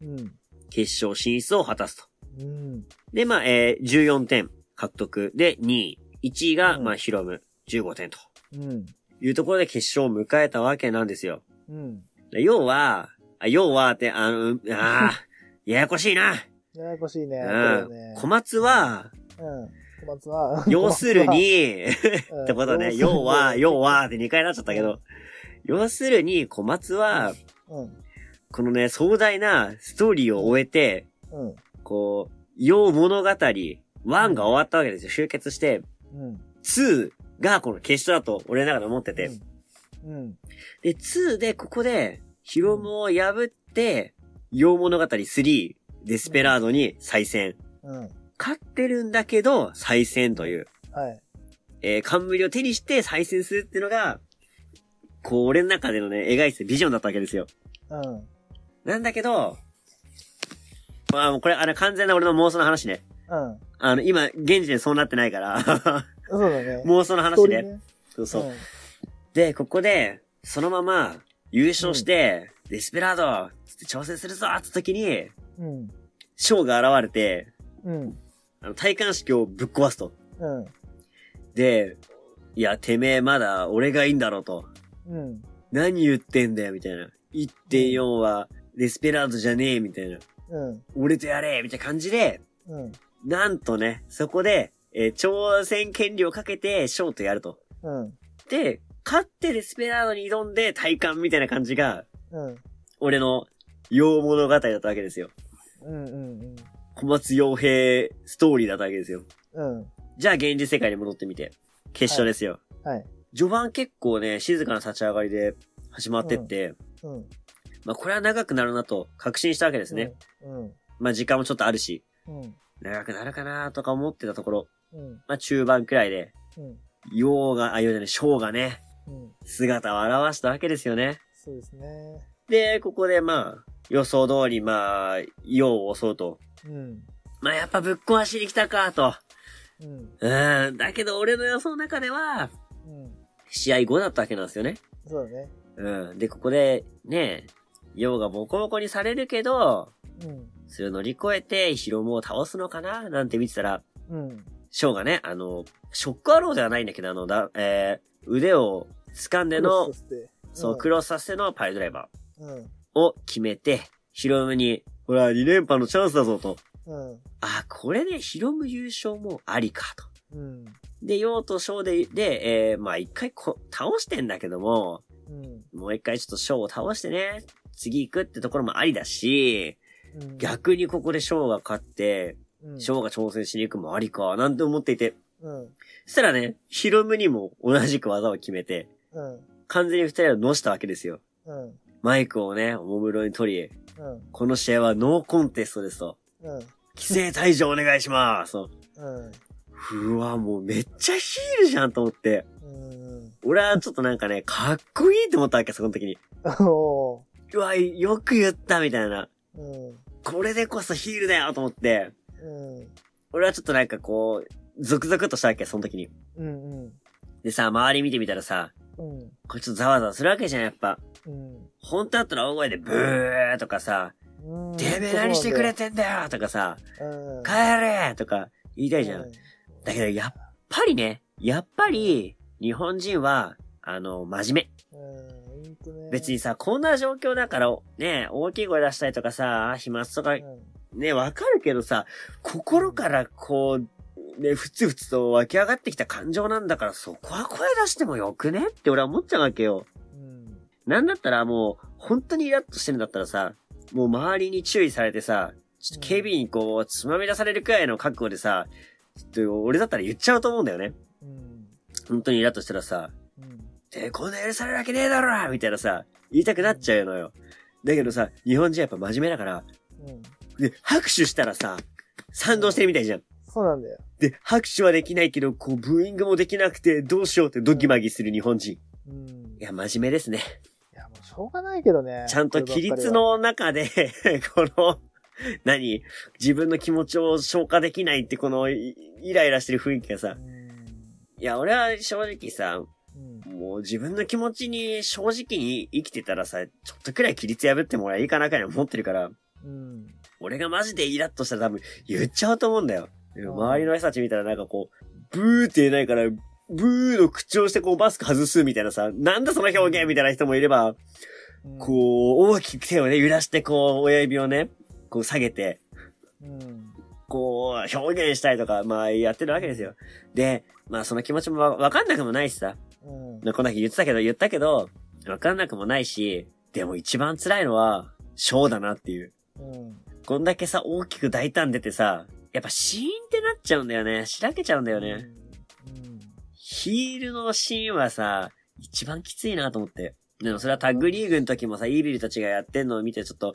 うん。決勝進出を果たすと。うん。で、まあ、えー、14点獲得で2位。1位が、うんまあ、ヒロム15点とうん。いうところで決勝を迎えたわけなんですよ。うん。で要は、あ要はって、あの、ああ、ややこしいな。ややこしいね。うん。ね小松は、うん。小松は。要するに、うん、ってことね、要要は、要は。はって2回になっちゃったけど、要するに小松は、うん。このね、壮大なストーリーを終えて、うん。こう、要物語、1が終わったわけですよ。集結して、うん。2がこの決勝だと俺の中で思ってて。うん。で、2でここで、ヒロムを破って、要物語3、デスペラードに再戦。うん。勝ってるんだけど、再戦という、はい。えー、冠を手にして再戦するっていうのが、こう、俺の中でのね、描いてたビジョンだったわけですよ。うん。なんだけど、まあ、もうこれ、あの、完全な俺の妄想の話ね。うん。あの、今、現時点そうなってないから、そうだね。妄想のス話ね。そうそう。で、ここで、そのまま、優勝して、デスペラードつって挑戦するぞって時に、うん。ショーが現れて、うん。あの、体感式をぶっ壊すと。うん。で、いや、てめえまだ俺がいいんだろうと。うん。何言ってんだよ、みたいな。1.4は、デスペラードじゃねえ、みたいな。うん。俺とやれみたいな感じで、うん。なんとね、そこで、えー挑戦権利をかけて、ショーとやると。うん。で、勝ってデスペラードに挑んで体感みたいな感じが、うん。俺の、洋物語だったわけですよ。うん。うん。小松洋平ストーリーだったわけですよ。うん。じゃあ現実世界に戻ってみて。決勝ですよ。はい。序盤結構ね、静かな立ち上がりで始まってって、うん。まあこれは長くなるなと確信したわけですね。うん。まあ時間もちょっとあるし、うん。長くなるかなとか思ってたところ、うん。まあ中盤くらいで、うん。洋が、あ、洋じゃない、翔がね、うん。姿を現したわけですよね。そうですね。で、ここでまあ、予想通りまあ、洋を襲うと。うん。まあやっぱぶっ壊しに来たかと。うん。うん、だけど俺の予想の中では、うん。試合後だったわけなんですよね。そうだね。うん。で、ここで、ね、ヨウがボコボコにされるけど、うん。それを乗り越えてヒロムを倒すのかな？なんて見てたら、うん。ショーがね、あの、ショックアローではないんだけど、あの、だ、えー、腕を掴んでのクロスさせてそう、クロスさせてのパイルドライバうん。ーを決めて、ヒロムに、ほら、2連覇のチャンスだぞと。うん。あ、これでヒロム優勝もありかと。うん。で、ヨウとショーで、で、えー、まあ一回こ倒してんだけども、うん。もう一回ちょっとショーを倒してね、次行くってところもありだし、うん。逆にここでショーが勝って、うん。が挑戦しに行くもありか、なんて思っていて。うん。そしたらね、ヒロムにも同じく技を決めて、うん。完全に二人を乗したわけですよ。うん。マイクをね、おもむろに取り、うん。この試合はノーコンテストですと。うん。規制退場お願いしますと。うん。うわ、もうめっちゃヒールじゃんと思って。うん。俺はちょっとなんかね、かっこいいと思ったわけ、その時に。うわ、よく言ったみたいな。うん。これでこそヒールだよと思って。うん。俺はちょっとなんかこう、ゾクゾクっとしたわけ、その時に。うん。でさ、周り見てみたらさ、うん。これちょっとざわざわするわけじゃん、やっぱ。うん。本当だったら大声でブーとかさ、うん。てめえ何してくれてんだよとかさ、うん。帰れとか言いたいじゃん。だけどやっぱりね、やっぱり、日本人は、あの、真面目。別にさ、こんな状況だから、ね、大きい声出したりとかさ、飛沫とかうん。ね、わかるけどさ、心からこう、ね、ふつふつと湧き上がってきた感情なんだから、そこは声出してもよくね？って俺は思っちゃうわけよ。うん。なんだったらもう、本当にイラッとしてるんだったらさ、もう周りに注意されてさ、ちょっと警備員にこう、つまみ出されるくらいの覚悟でさ、俺だったら言っちゃうと思うんだよね。うん。本当にイラッとしたらさ、うん。てこんな許されるわけねえだろみたいなさ、言いたくなっちゃうのよ。だけどさ、日本人やっぱ真面目だから、うん。で、拍手したらさ、賛同してるみたいじゃん。そうなんだよ。で、拍手はできないけど、こう、ブーイングもできなくて、どうしようってドギマギする日本人。うん。いや、真面目ですね。いや、もうしょうがないけどね。ちゃんと規律の中で、この、何？自分の気持ちを消化できないって、この、いイライラしてる雰囲気がさ。いや、俺は正直さ、うん。もう自分の気持ちに正直に生きてたらさ、ちょっとくらい規律破ってもらいいかなくらい思ってるから、うん。俺がマジでイラッとしたら多分言っちゃうと思うんだよ。周りの人たち見たらなんかこう、ブーって言えないから、ブーの口をしてこうマスク外すみたいなさ、なんだその表現みたいな人もいれば、うん。こう、大きく手をね、揺らしてこう、親指をね、こう下げて、うん。こう、表現したりとか、まあやってるわけですよ。で、まあその気持ちもわわかんなくもないしさ、うん。こんだけ言ってたけど、言ったけど、わかんなくもないし、でも一番辛いのは、ショーだなっていう。うん。こんだけさ、大きく大胆出てさ、やっぱシーンってなっちゃうんだよね。しらけちゃうんだよね。うん。ヒールのシーンはさ、一番きついなと思って。でもそれはタッグリーグの時もさ、イービルたちがやってんのを見てちょっと、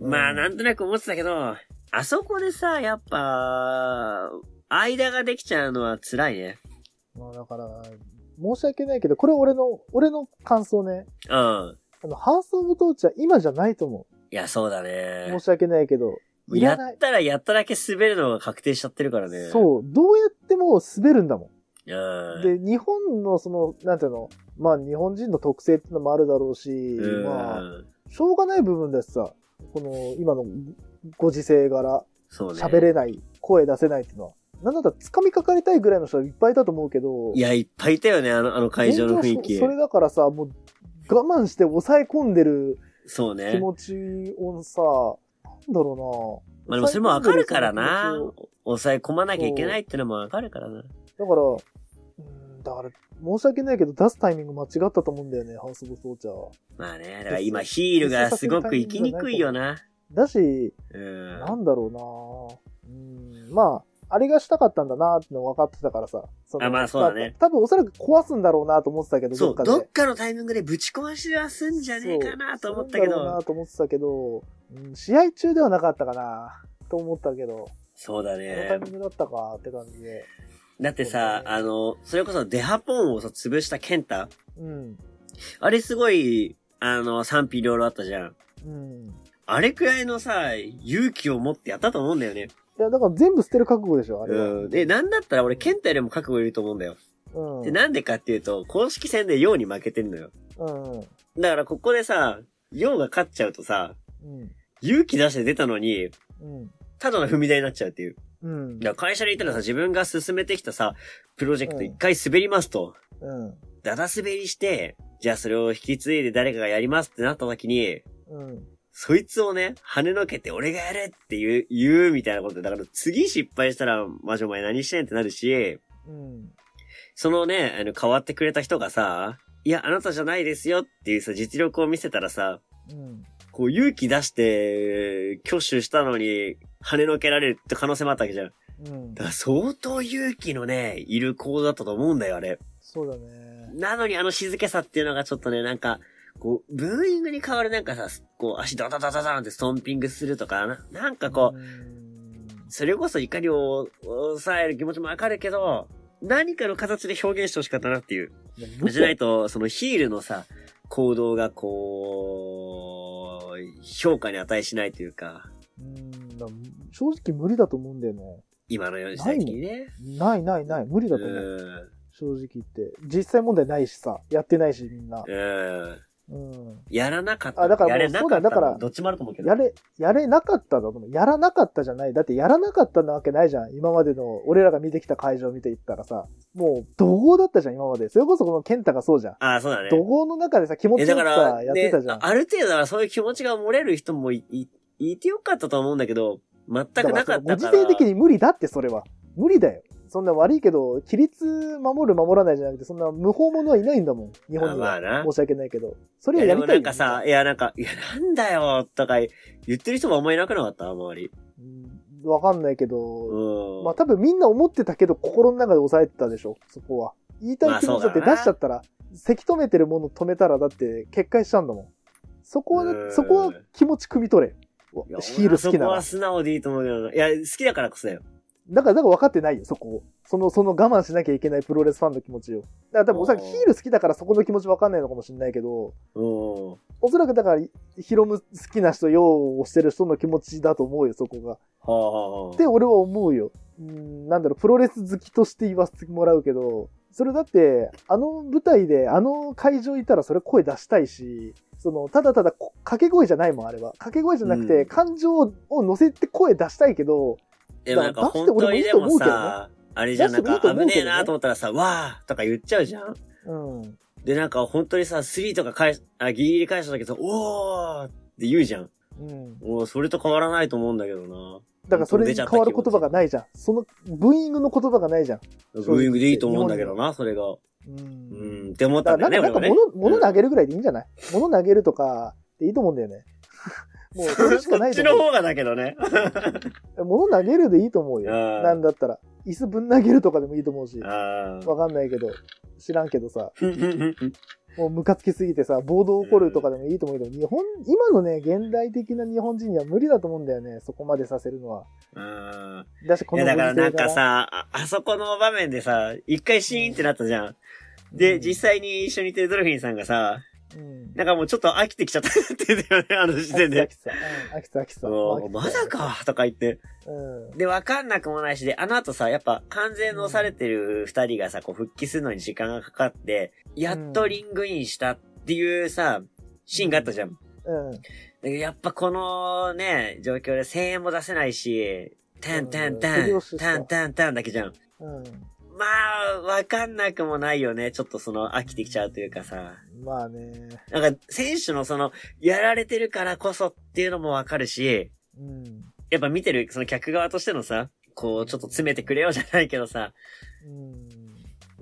まあうんなんとなく思ってたけど、あそこでさ、やっぱ、間ができちゃうのは辛いね。まあだから、申し訳ないけど、これ俺の、俺の感想ね。うん。あの、ハウスオブトーチは今じゃないと思いや、そうだう。ね申。し訳ないけど。いやらない。ったらやっただけ滑るのが確定しちゃってるからね。う。そう。どうやっても滑るんだもうん。ん。で、日本のその、なんていうの、まあ日本人の特性っていうのもあるだろうし、うん。まあ、しょうがない部分だしさ、この、今のご時世柄、そうね。喋れない、声出せないっていうのは。なんだったら掴みかかりたいぐらいの人はいっぱいいたと思うけど、いや、いっぱいいたよね、あの、あの会場の雰囲気。そそれだからさ、もう我慢して抑え込んでる気そうね。持ちをさ、なんだろうなまあでもそれもわかるからな抑え込まなきゃいけないってのもわかるからな。だから、うん、だから、申し訳ないけど、出すタイミング間違ったと思うんだよね、ハウス・オブ・ソーチャーは。まあね、だから今ヒールがすごく生きにくいよな。だし、うん。なんだろうなうん、まあ、あれがしたかったんだなっての分かってたからさ。あまあそうだねまあ多分おそらく壊すんだろうなと思ってたけど、どっかで。どっかのタイミングでぶち壊しはすんじゃねえかなと思ったけそうだろうどな。と思ってたけど、うん、試合中ではなかったかなと思ったけど、そうだこのタイねミ。ングだったかって感じで。だってさ、あの、それこそデハポンをさ、潰したケンタうん。あれすごい、あの、賛否両論あったじゃん。うん。あれくらいのさ、勇気を持ってやったと思うんだよね。いや、だから全部捨てる覚悟でしょ、あれは。うん。で、なんだったら俺、ケンタよりも覚悟いると思うんだよ。うん。で、なんでかっていうと、公式戦でヨウに負けてんのよ。うん。だからここでさ、ヨウが勝っちゃうとさ、うん。勇気出して出たのに、うん。ただの踏み台になっちゃうっていう。うん。だから会社にいたらさ、自分が進めてきたさ、プロジェクト一回滑りますと。うん。だだ滑りして、じゃあそれを引き継いで誰かがやりますってなった時に、うん。そいつをね、跳ねのけて俺がやれって言う、言うみたいなことで、だから次失敗したら、マジお前何してんってなるし、うん。そのね、あの、変わってくれた人がさ、いや、あなたじゃないですよっていうさ、実力を見せたらさ、うん。こう勇気出して、挙手したのに、跳ねのけられるって可能性もあったわけじゃん。うんだ。から相当勇気のね、いる行動だったと思うんだよ、あれ。そうだね。なのにあの静けさっていうのがちょっとね、なんか、こう、ブーイングに変わるなんかさ、こう、足ダダダダダンってストンピングするとかな、なんかこう、うん。それこそ怒りを抑える気持ちもわかるけど、何かの形で表現してほしかったなっていう。じゃないと、そのヒールのさ、行動がこう、評価に値しないというか、うん。だ正直無理だと思うんだよね。今のような時代的にね。ないないない。無理だうと思う。ん。正直言って。実際問題ないしさ。やってないし、みんな。うん。うん。やらなかった。あだからもうやれなかった。そうだだからどっちもあると思うけど。やれ、やれなかっただと思う。やらなかったじゃない。だってやらなかったなわけないじゃん。今までの、俺らが見てきた会場を見ていったらさ。もう、怒号だったじゃん、今まで。それこそこのケンタがそうじゃん。ああ、そうだね。怒号の中でさ、気持え、ちよくだから、さ、やってたじゃん。ある程度はそういう気持ちが漏れる人もい、い、いてよかったと思うんだけど、全くなかったから。ご時世的に無理だって、それは。無理だよ。そんな悪いけど、規律守る守らないじゃなくて、そんな無法者はいないんだもん。日本には。あまあな申し訳ないけど。それをやりたいなんかさ、いやなんか、いやなんだよとか言ってる人もあんまりいなくなかった？周り。うんわかんないけうど、ん。まあ多分みんな思ってたけど、心の中で抑えてたでしょ、そこは。言いたい気持ちだって出しちゃったら、せき止めてるもの止めたら、だって決壊しちゃうんだもん。そこはそこは気持ち汲み取れ。ヒール好きなそこは。素直でいいと思うけどな。いや、好きだからこそだよ。だから、だから分かってないよ、そこを。その、その我慢しなきゃいけないプロレスファンの気持ちを。だから多分おそらくヒール好きだからそこの気持ち分かんないのかもしれないけど、うん。おそらくだから、ヒロム好きな人、用をしてる人の気持ちだと思うよ、そこが。はあはあはあって俺は思うよ。うん、なんだろう、プロレス好きとして言わせてもらうけど、それだって、あの舞台で、あの会場いたらそれ声出したいし、その、ただただこ掛け声じゃないもん、あれは。掛け声じゃなくて、うん感情を乗せて声出したいけど、でもなんか本当にでもさ、あれじゃん、なんか危ねえなと思ったらさ、わーとか言っちゃうじゃんうん。で、なんか本当にさ、スリーとか返し、あ、ギリギリ返した時さ、おーって言うじゃん。うん。もうそれと変わらないと思うんだけどな。だからそれに変わる言葉がないじゃん。その、ブーイングの言葉がないじゃん。ブーイングでいいと思うんだけどな、それが。う。うんん、って思ったんだよね。なんかなんか物、物投げるぐらいでいいんじゃない？物投げるとかでいいと思うんだよね。もう、それしかそないと思う。っちの方がだけどね。物投げるでいいと思うよ。なんだったら。椅子ぶん投げるとかでもいいと思うし。あわかんないけど。知らんけどさ。ーもうムカつきすぎてさ、暴動起こるとかでもいいと思うけど、日本、今のね、現代的な日本人には無理だと思うんだよね。そこまでさせるのは。うん。だし、このだからなんかさ、あ、あそこの場面でさ、一回シーンってなったじゃん。で、うん実際に一緒にいてるドルフィンさんがさ、うん。なんかもうちょっと飽きてきちゃったってんだよね、あの時点で飽。きた、飽きた、うん飽きた。まだか？とか言って。うん。で、わかんなくもないし、で、あの後さ、やっぱ完全のされてる二人がさ、こう復帰するのに時間がかかって、やっとリングインしたっていうさ、シーンがあったじゃん。うん。だけどやっぱこのね、状況で声援も出せないし、タンタンタンうん手拍子、したタンタンタンだけじゃん。うん。まあ、わかんなくもないよね。ちょっとその飽きてきちゃうというかさ。まあね。なんか選手のその、やられてるからこそっていうのもわかるし、うん。やっぱ見てるその客側としてのさ、こうちょっと詰めてくれよじゃないけどさ、うん。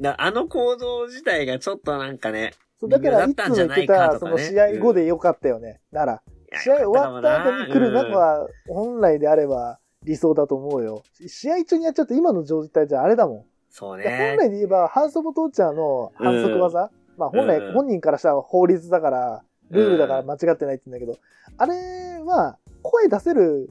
だあの行動自体がちょっとなんかね、そう、だから、いつも言ってた、ねその試合後でよかったよね。なら、いや試合終わった後に来るのうんは、本来であれば理想だと思うよ。試合中にやっちゃうと今の状態じゃあれだもん。でそうね本。来で言えば、ハンソボトーチャーの反則技、まあ本来うん本人からしたら法律だから、ルールだからうん間違ってないって言うんだけど、あれは声出せる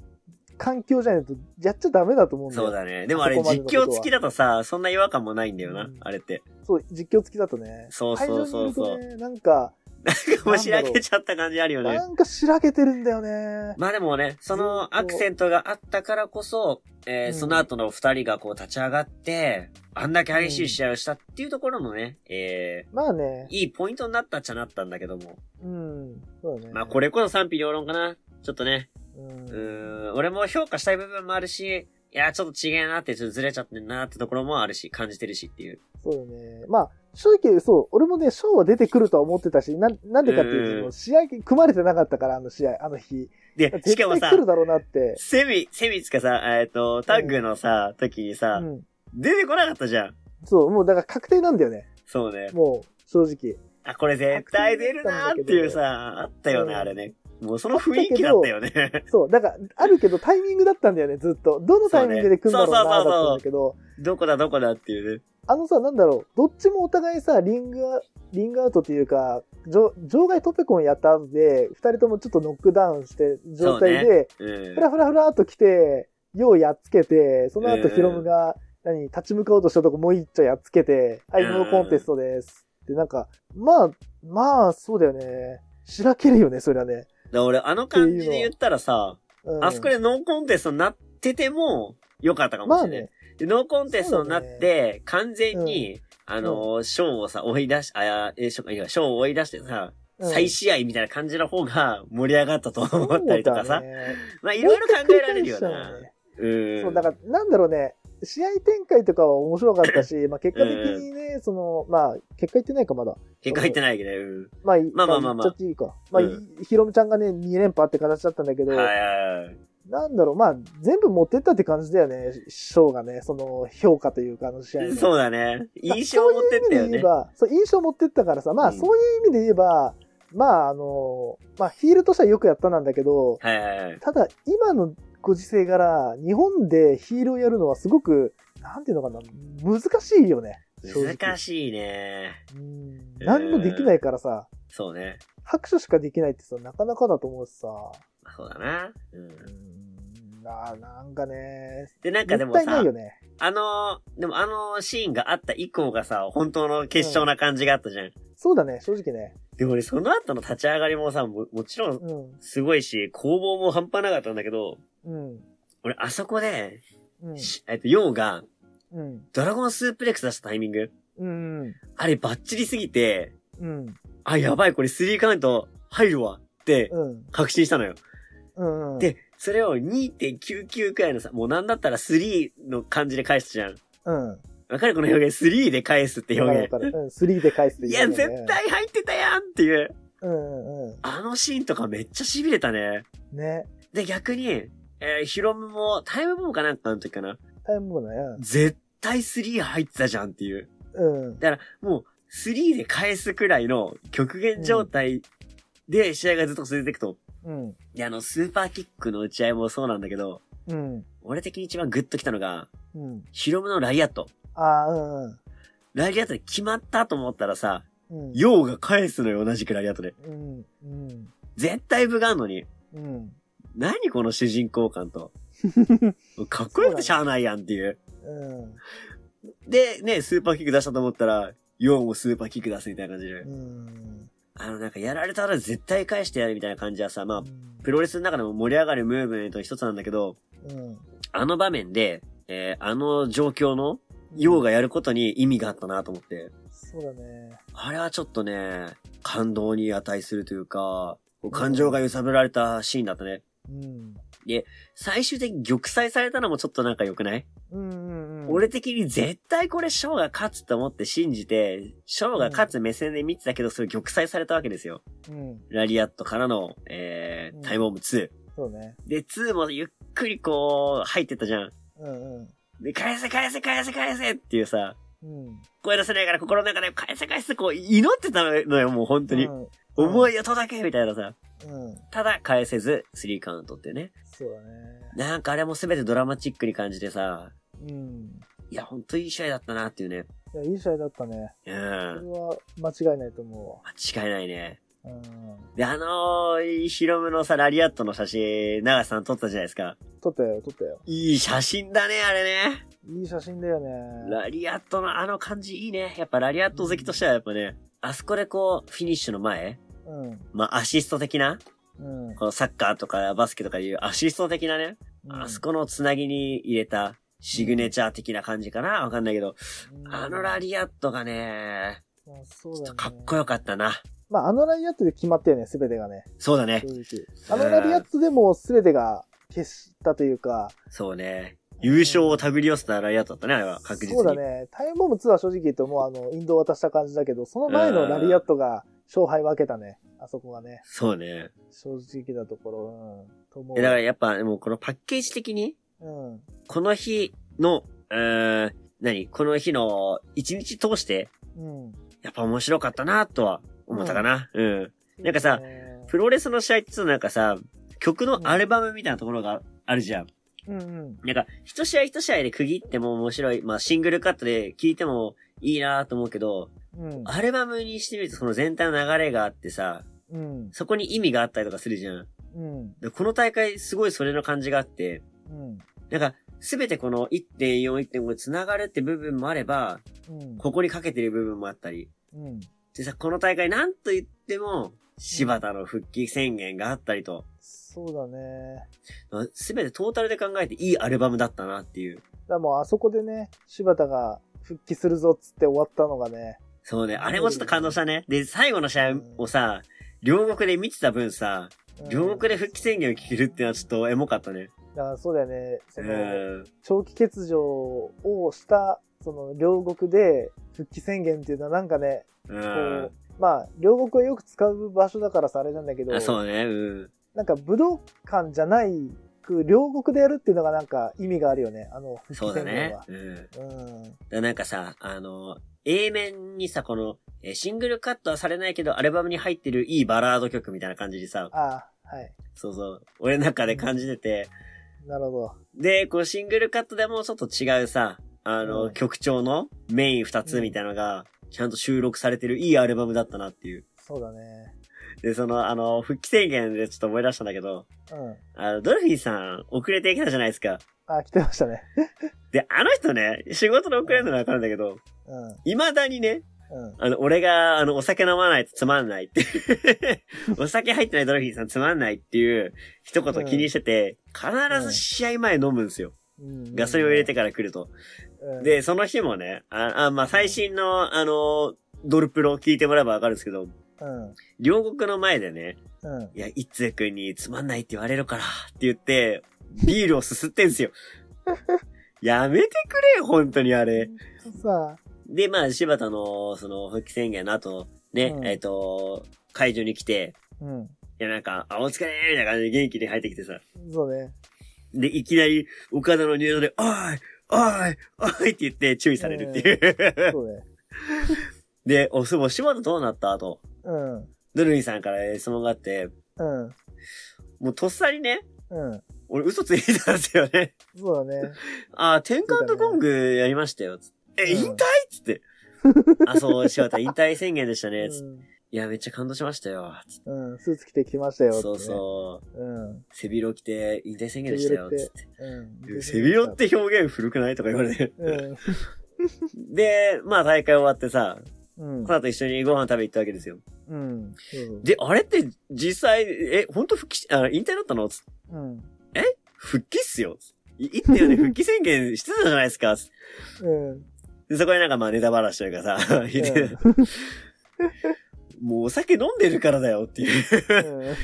環境じゃないとやっちゃダメだと思うんだよ。そうだね。でもあれ実況付きだとさ、そんな違和感もないんだよな、うんあれって。そう、実況付きだとね。そうそうそうそう会場にいるとね、なんか、もうしらけちゃった感じあるよねな。んかしらけてるんだよね。まあでもね、そのアクセントがあったからこそ、えーうんその後の二人がこう立ち上がって、あんだけ激しい試合をしたっていうところもね、えまあねー、いいポイントになったっちゃなったんだけども。うん。そうだね。まあこれこそ賛否両論かな。ちょっとね、うんうーん、俺も評価したい部分もあるし、いや、ちょっと違えなって、ちょっとずれちゃってんなってところもあるし、感じてるしっていう。そうだね。まあ、正直、そう、俺もね、ショーは出てくるとは思ってたし、なん、なんでかっていうと、うん試合組まれてなかったから、あの試合、あの日。で、し絶かもさ対来、るだろうなって。セミ、セミつかさ、えっ、と、タッグのさ、時にうさ、ん。出てこなかったじゃん。そう、もうだから確定なんだよね。そうね。もう、正直。あ、これ絶対出るなーっていうさ、あったよね、うんあれね。もうその雰囲気だったよね。そう、だから、あるけどタイミングだったんだよね、ずっと。どのタイミングで来るんだろうな、だったんだけど、どこだどこだっていうね。あのさ、なんだろう、どっちもお互いさ、リングア、リングアウトっていうか、場場外トペコンやった後で、二人ともちょっとノックダウンして、状態で、うんふ。らふらふらっと来て、ようやっつけて、その後うんヒロムが、何、立ち向かおうとしたとこもう一丁やっつけて、はい、うんノーコンテストです。で、なんか、まあ、まあ、そうだよね。しらけるよね、そりゃね。だ俺、あの感じで言ったらさ、うん、あそこでノーコンテストになってても、よかったかもまあしれない。ね、で、ノーコンテストになって、完全に、あうの、ショーをさ、追い出し、あ、え、ショーいやショーを追い出してさ、うん再試合みたいな感じの方が盛り上がったと思ったりとかさ。ねまあ、いろいろ考えられるよな。ねうん。そう、だから、なんだろうね、試合展開とかは面白かったし、まあ結果的にね、その、まあ、結果言ってないか、まだ。結果入ってないけどね。うん。まあ、いまあまあまあまあ言っちゃっていいか。まあ、うんヒロムちゃんがね、2連覇って形だったんだけど、はいはいはい。なんだろう、まあ、全部持ってったって感じだよね、賞がね、その、評価というか、あの試合の。そうだね。印象を持ってったよね。そう、印象持ってったからさ、まあ、そういう意味で言えば、まあ、あの、まあ、ヒールとしてはよくやったなんだけど、はいはいはい。ただ、今のご時世柄、日本でヒールをやるのはすごく、なんていうのかな、難しいよね。難しいね。うん。何もできないからさ。そうね。拍手しかできないってさ、なかなかだと思うしさ。そうだな。うん。あなんかね。で、なんかでもさ、ないよね、あの、でもあのシーンがあった以降がさ、本当の決勝な感じがあったじゃん。うん、そうだね、正直ね。でもね、その後の立ち上がりもさ、ももちろん、すごいし、攻防も半端なかったんだけど、うん。俺、あそこで、うん、えっと、ヨウが、うん。ドラゴンスープレックス出したタイミング。うん。あれバッチリすぎて、うん。あ、やばい、これ3カウント入るわって、確信したのよ。うん。うん、で、それを2.99くらいのさ、もうなんだったら3の感じで返すじゃん。うん。わかる？この表現 ?3 で返すって表現。わかる。うん、3で返すっていや、絶対入ってたやんっていう。うんうん。あのシーンとかめっちゃ痺れたね。ね。で、逆に、えー、ヒロムも、タイムボムかなんかの時かな。タイムボムだよ。絶対3入ってたじゃんっていう。うん。だから、もう、3で返すくらいの極限状態で試合がずっと続いていくと。うん。で、あの、スーパーキックの打ち合いもそうなんだけど、うん。俺的に一番グッときたのが、うん。ヒロムのライアット。ああ、うんうん。ラリアットで決まったと思ったらさ、うん。ヨウが返すのよ、同じくラリアットで。うん。うん。絶対部があんのに。うん。何この主人公感と。かっこよくてしゃあないやんっていう。うん。で、ね、スーパーキック出したと思ったら、ヨウもスーパーキック出すみたいな感じで。うん。あの、なんかやられたら絶対返してやるみたいな感じはさ、まあ、プロレスの中でも盛り上がるムーブメントの一つなんだけど、うん。あの場面で、えー、あの状況の、ヨウがやることに意味があったなと思って。そうだね。あれはちょっとね、感動に値するというか、感情が揺さぶられたシーンだったね。うん。で、最終的に玉砕されたのもちょっとなんか良くない？うんうんうん。俺的に絶対これショーが勝つと思って信じて、ショーが勝つ目線で見てたけど、それ玉砕されたわけですよ。うん。ラリアットからの、えー、タイムオム2。そうね。で、2もゆっくりこう、入ってったじゃん。うんうん。で、返せ返せ返せ返せっていうさ、うん。声出せないから心の中で返せ返せこう祈ってたのよ、もう本当に。うん、思いを届けみたいなさ。うん。ただ返せず、3カウントってね。そうだね。なんかあれも全てドラマチックに感じてさ。うん。いや、ほんといい試合だったなっていうね。いや、いい試合だったね。うん。それは間違いないと思う。間違いないね。うん。で、あのー、ヒロムのさ、ラリアットの写真、長さん撮ったじゃないですか。撮ったよ、撮ったよ。いい写真だね、あれね。いい写真だよね。ラリアットのあの感じいいね。やっぱラリアット好きとしてはやっぱね、あそこでこう、フィニッシュの前、うん。まあ、アシスト的な、うん。このサッカーとかバスケとかいうアシスト的なね、うん、あそこのつなぎに入れたシグネチャー的な感じかな？わかんないけど、うん、あのラリアットがね、ね、ちょっとかっこよかったな。まあ、あのラリアットで決まったよね、すべてがね。そうだね。あのラリアットでもすべてが消したというか。そうね。優勝を手繰り寄せたラリアットだったね、あれは、確実に。そうだね。タイムボム2は正直言うともうあの、インドを渡した感じだけど、その前のラリアットが勝敗分けたね。あそこがね。そうね。正直なところ、うん。と思う。だからやっぱ、もうこのパッケージ的に、うん。この日の、うーん、何？この日の一日通して、うん。やっぱ面白かったなとは思ったかな。うん。うん、なんかさ、プロレスの試合ってなんかさ、曲のアルバムみたいなところがあるじゃん。うんうん。なんか、一試合一試合で区切っても面白い。まあ、シングルカットで聴いてもいいなと思うけど、うん、アルバムにしてみるとその全体の流れがあってさ、うん、そこに意味があったりとかするじゃん。うん、でこの大会すごいそれの感じがあって、うん、なんか、すべてこの1.4、1.5で繋がるって部分もあれば、うん、ここにかけてる部分もあったり。うん、でさ、この大会なんと言っても、柴田の復帰宣言があったりと。そうだね。すべてトータルで考えていいアルバムだったなっていう。だもうあそこでね、柴田が復帰するぞっつって終わったのがね。そうね、あれもちょっと感動したね。で、最後の試合をさ、両国で見てた分さ、両国で復帰宣言を聞けるってのはちょっとエモかったね。あそうだよね。その、長期欠場をした、その、両国で復帰宣言っていうのはなんかね、こう、まあ、両国はよく使う場所だからさ、あれなんだけど、あそうね、うん。なんか武道館じゃないく両国でやるっていうのがなんか意味があるよね。あの、そうだね。うん。うん。だなんかさ、あの、A 面にさ、この、えシングルカットはされないけど、アルバムに入ってるいいバラード曲みたいな感じでさ、ああ、はい。そうそう、俺の中で感じてて、なるほど。で、こうシングルカットでもちょっと違うさ、あの、うん曲調のメイン二つみたいなのが、ちゃんと収録されてるいいアルバムだったなっていう。そうだね。で、その、あの、復帰宣言でちょっと思い出したんだけど、うん。あの、ドルフィンさん、遅れてきたじゃないですか。あ、来てましたね。で、あの人ね、仕事で遅れるのはわかるんだけど、うん。未だにね、うん。あの、俺が、あの、お酒飲まないとつまんないって。お酒入ってないドルフィンさんつまんないっていう一言気にしてて、必ず試合前飲むんですよ。うんガソリンを入れてから来ると。うん、で、その日もね、あ、あまあ、最新の、あの、ドルプロを聞いてもらえばわかるんですけど、うん。両国の前でね、うん。いや、一通君につまんないって言われるから、って言って、ビールをすすってんすよ。やめてくれよ、本当にあれ。さで、まあ、柴田の、その、復帰宣言の後、ね、うんえっ、と、会場に来て、あ、うん。いや、なんか、あ、お疲れみたいな感じで元気に入ってきてさ。そうね。で、いきなり、岡田の入場で、おいおいおいって言って注意されるっていう。そうね。で、お、そう、柴田どうなった後、うん。ドルフィンさんから質問があって、うん。もうとっさにね、うん。俺嘘ついてたんですよね。そうだね。あ、テンカウントコングやりましたよ。え、うん引退？っつって。あ、そう、柴田引退宣言でしたね。つってうんいや、めっちゃ感動しましたよ。うん。スーツ着てきましたよ、そうそう。う。うん。背広着て引退宣言でしたよ。つって。うん。背広って表現古くないとか言われて。うん。で、まあ大会終わってさ、うんこ。の後一緒にご飯食べ行ったわけですよ。うん。で、あれって実際、え、本当復帰し、あ、引退だったの？つってうん。復帰っすよ。つってい言ったよね、復帰宣言してたじゃないですか。うん。で、そこでなんかまあネタ話というかさ、言ってもうお酒飲んでるからだよっていう。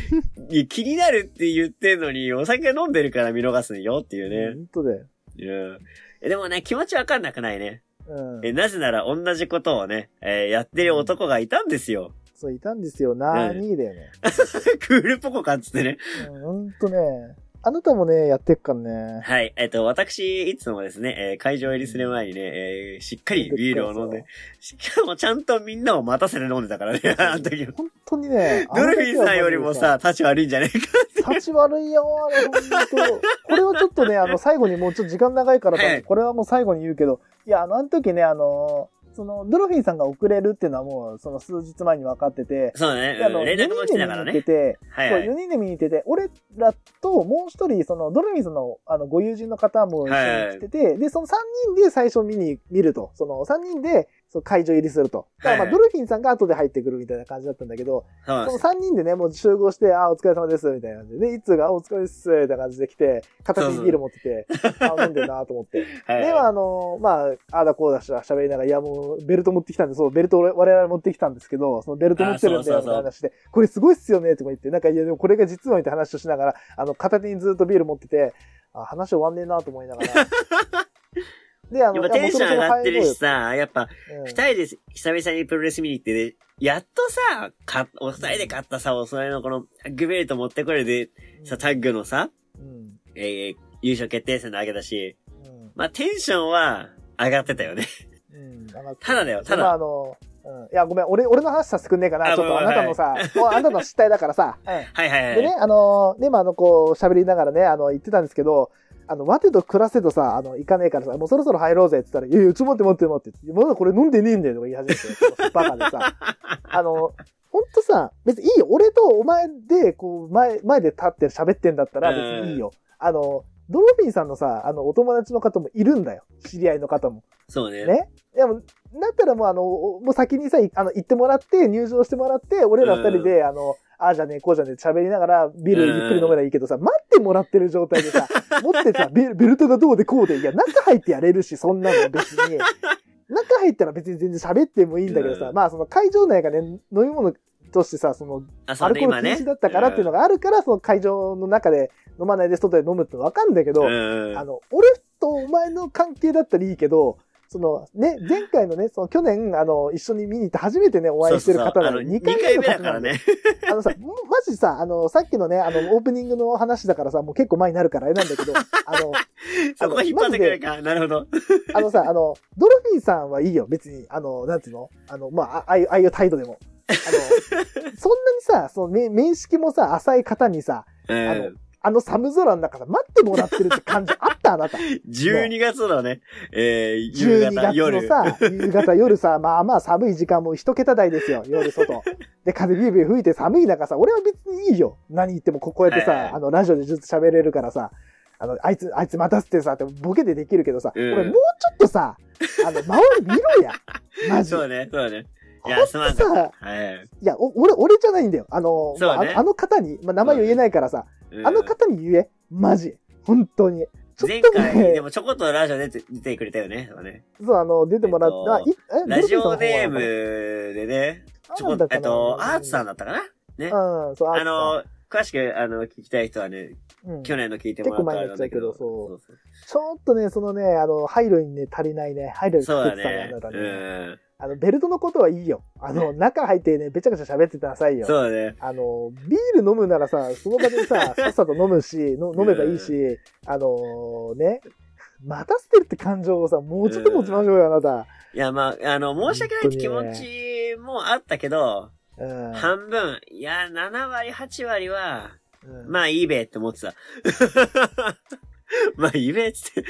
いや気になるって言ってんのに、お酒飲んでるから見逃すよっていうね。本当だよ。うんえでもね、気持ちわかんなくないね。うん。え、なぜなら同じことをね、えーやってる男がいたんですよ。そう、いたんですよ。なーにーだよね。クールポコかっつってね。うんほんとね。あなたもね、やってっからね。はい。えっと、私、いつもですね、えー会場入りする前にね、えーしっかりビールを飲んで、しかもちゃんとみんなを待たせて飲んでたからね、あの時。本当にね。ドルフィンさんよりもさ、立ち悪いんじゃねえか。立ち悪いよ、あれ、ほんと。これはちょっとね、あの、最後にもうちょっと時間長いからこれはもう最後に言うけど、いや、あの、あの時ね、あの、その、ドルフィンさんが遅れるっていうのはもう、その数日前に分かってて、そうね、であの、うん連絡も来てたから4人で見に行ってね。て、そう、はいはい。4人で見に行ってて、俺らともう一人、その、ドルフィンさんの、あの、ご友人の方も一緒に来てて、で、その3人で最初見に、見ると。その3人で、その会場入りすると。だからまあ、はいドルフィンさんが後で入ってくるみたいな感じだったんだけど、そのそうなんです。3人でね、もう集合して、あ、お疲れ様です、みたいな感じで、で、いつが、あ、お疲れです、みたいな感じで来て、片手にビール持ってて、あ、飲んでるなと思って。はいでは、あの、まあ、ああだこうだし喋りながら、いや、もう、ベルト持ってきたんで、そう、ベルト俺我々持ってきたんですけど、そのベルト持ってるんだよ、みたいな話で、これすごいっすよね、とか言って、なんか、いや、でもこれが実は、みたいな話をしながら、あの、片手にずっとビール持ってて、あ、話終わんねえなと思いながら。で、あの、やっぱテンション上がってるしいさ、やっぱ、二人で久々にプロレス見に行ってね、やっとさ、か、お二人で勝ったさ、おそれのこのタッグベルト持ってこれで、うんさ、タッグのさ、うん。えー優勝決定戦のわけだし、うん。まあ、テンションは上がってたよね。うん。ただだよただまあ、あの、うん。いや、ごめん、俺、俺の話させてくんねえかな。あちょっとあなたのさ、もうあなたの失態だからさ。うん。はいはいはい。でね、あの、で、まあ、あの、こう、喋りながらね、あの、言ってたんですけど、あの、待てと暮らせとさ、あの、行かねえからさ、もうそろそろ入ろうぜって言ったら、いやいや、ちょっと待って待って待って、まだこれ飲んでねえんだよとか言い始めて、バカでさ。あの、ほんとさ、別にいいよ。俺とお前で、こう、前、前で立って喋ってんだったら別にいいよ。あの、ドロフィンさんのさ、あの、お友達の方もいるんだよ。知り合いの方も。そうね。ね？でも、だったらもうあの、もう先にさ、いあの、行ってもらって、入場してもらって、俺ら二人で、あの、ああじゃねえ、こうじゃねえ、喋りながら、ビールゆっくり飲めばいいけどさ、待ってもらってる状態でさ、持ってさ、ベルベルトがどうでこうで、いや、中入ってやれるし、そんなの別に。中入ったら別に全然喋ってもいいんだけどさ、うんまあその会場内がね、飲み物としてさ、その、アルコール。禁止だったからっていうのがあるから、その会場の中で飲まないで外で飲むってのわかんだけど、うん。あの、俺とお前の関係だったらいいけど、そのね、前回のね、その去年、あの、一緒に見に行って初めてね、お会いしてる方なの2 2回回目の。からね。あのさ、マジさ、あの、さっきのね、あの、オープニングの話だからさ、もう結構前になるからあれなんだけど、あの、そこ引っ張ってくれるか。なるほど。あのさ、あの、ドルフィンさんはいいよ、別に。あの、なんていうの？あの、まあ、あああいうああいう態度でも。あの、そんなにさ、その、め面識もさ、浅い方にさ、うあのん。あの寒空の中さ、待ってもらってるって感じあったあなた。12月のね、えー、夕12方、月の夜。さ、夕方、夜さ、まあまあ寒い時間も一桁台ですよ、夜外。で、風ビュービュー吹いて寒い中さ、俺は別にいいよ。何言ってもここうやってさ、はいはいあの、ラジオでずっと喋れるからさ、あの、あいつ、あいつ待たせてさ、ってボケでできるけどさ、うん俺もうちょっとさ、あの、周り見ろや。マジそうね、そうね。いや、すまんい。いや、お俺、俺じゃないんだよ。あの、ねまああの方に、まあ、名前を言えないからさ、うんあの方に言え。マジ。本当に。ちょ前っと回、ねで、もちょこっとラジオ出て、出てくれたよね。そうあの、出てもらっえっとラジオネームでね、ちょこっと、えっと、アーツさんだったかな？ね。うん、そう、あの、詳しく、あの、聞きたい人はね、うん去年の聞いてもらったっちゃうけどそうそうちょっとね、そのね、あの、配慮にね、足りないね。配慮にそうだ欠けてたねね。あなたねうん。あの、ベルトのことはいいよ。あの、中入ってね、べちゃくちゃ喋っててなさいよ。そうだね。あの、ビール飲むならさ、その場でさ、さっさと飲むし、の飲めばいいし、あのね、待たせてるって感情をさ、もうちょっと持ちましょうよ、あなた。いや、まあ、あの、申し訳ないって気持ちもあったけど、うん。半分、いや、7割、8割は、うんまあいいべって思ってた。まあいいべっつって。一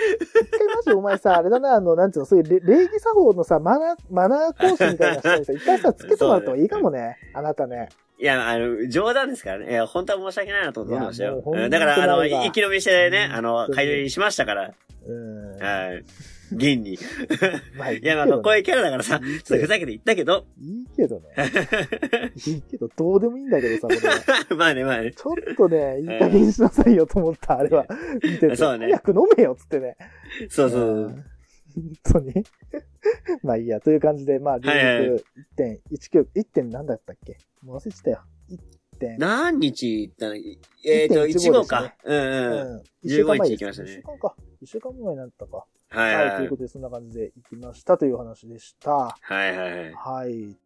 回マジお前さ、あれだな、あの、なんつうの、そういう礼礼儀作法のさ、マナー、マナー講師みたいな人にさ、一回さ、つけてもらった方がいいかも ね。あなたね。いや、あの、冗談ですからね。いや、本当は申し訳ないなと思ってましたよだから、あの、生き延びしてね、あの改良しましたから。うん。はい。現に。いまあいいや、まあ、こういうキャラだからさ、いいちょっとふざけて言ったけど。いいけどね。いいけど、どうでもいいんだけどさ、これ。まあね、まあね。ちょっとね、いい加減にしなさいよと思った、あれは。見てて。そうね早く飲めよ、つってね。そうそうう。ん本当にまあいいや、という感じで、まあ、留はいはい学1.19、1. 点何だったっけ？もう忘れてたよ。1点。何日行ったの？えっと、1.15 1号かね。うんうん。うん。15日行きましたね一週間か。一週間前になったか。はいはい、はいということで、そんな感じで行きましたという話でした。はいはいはい。はい。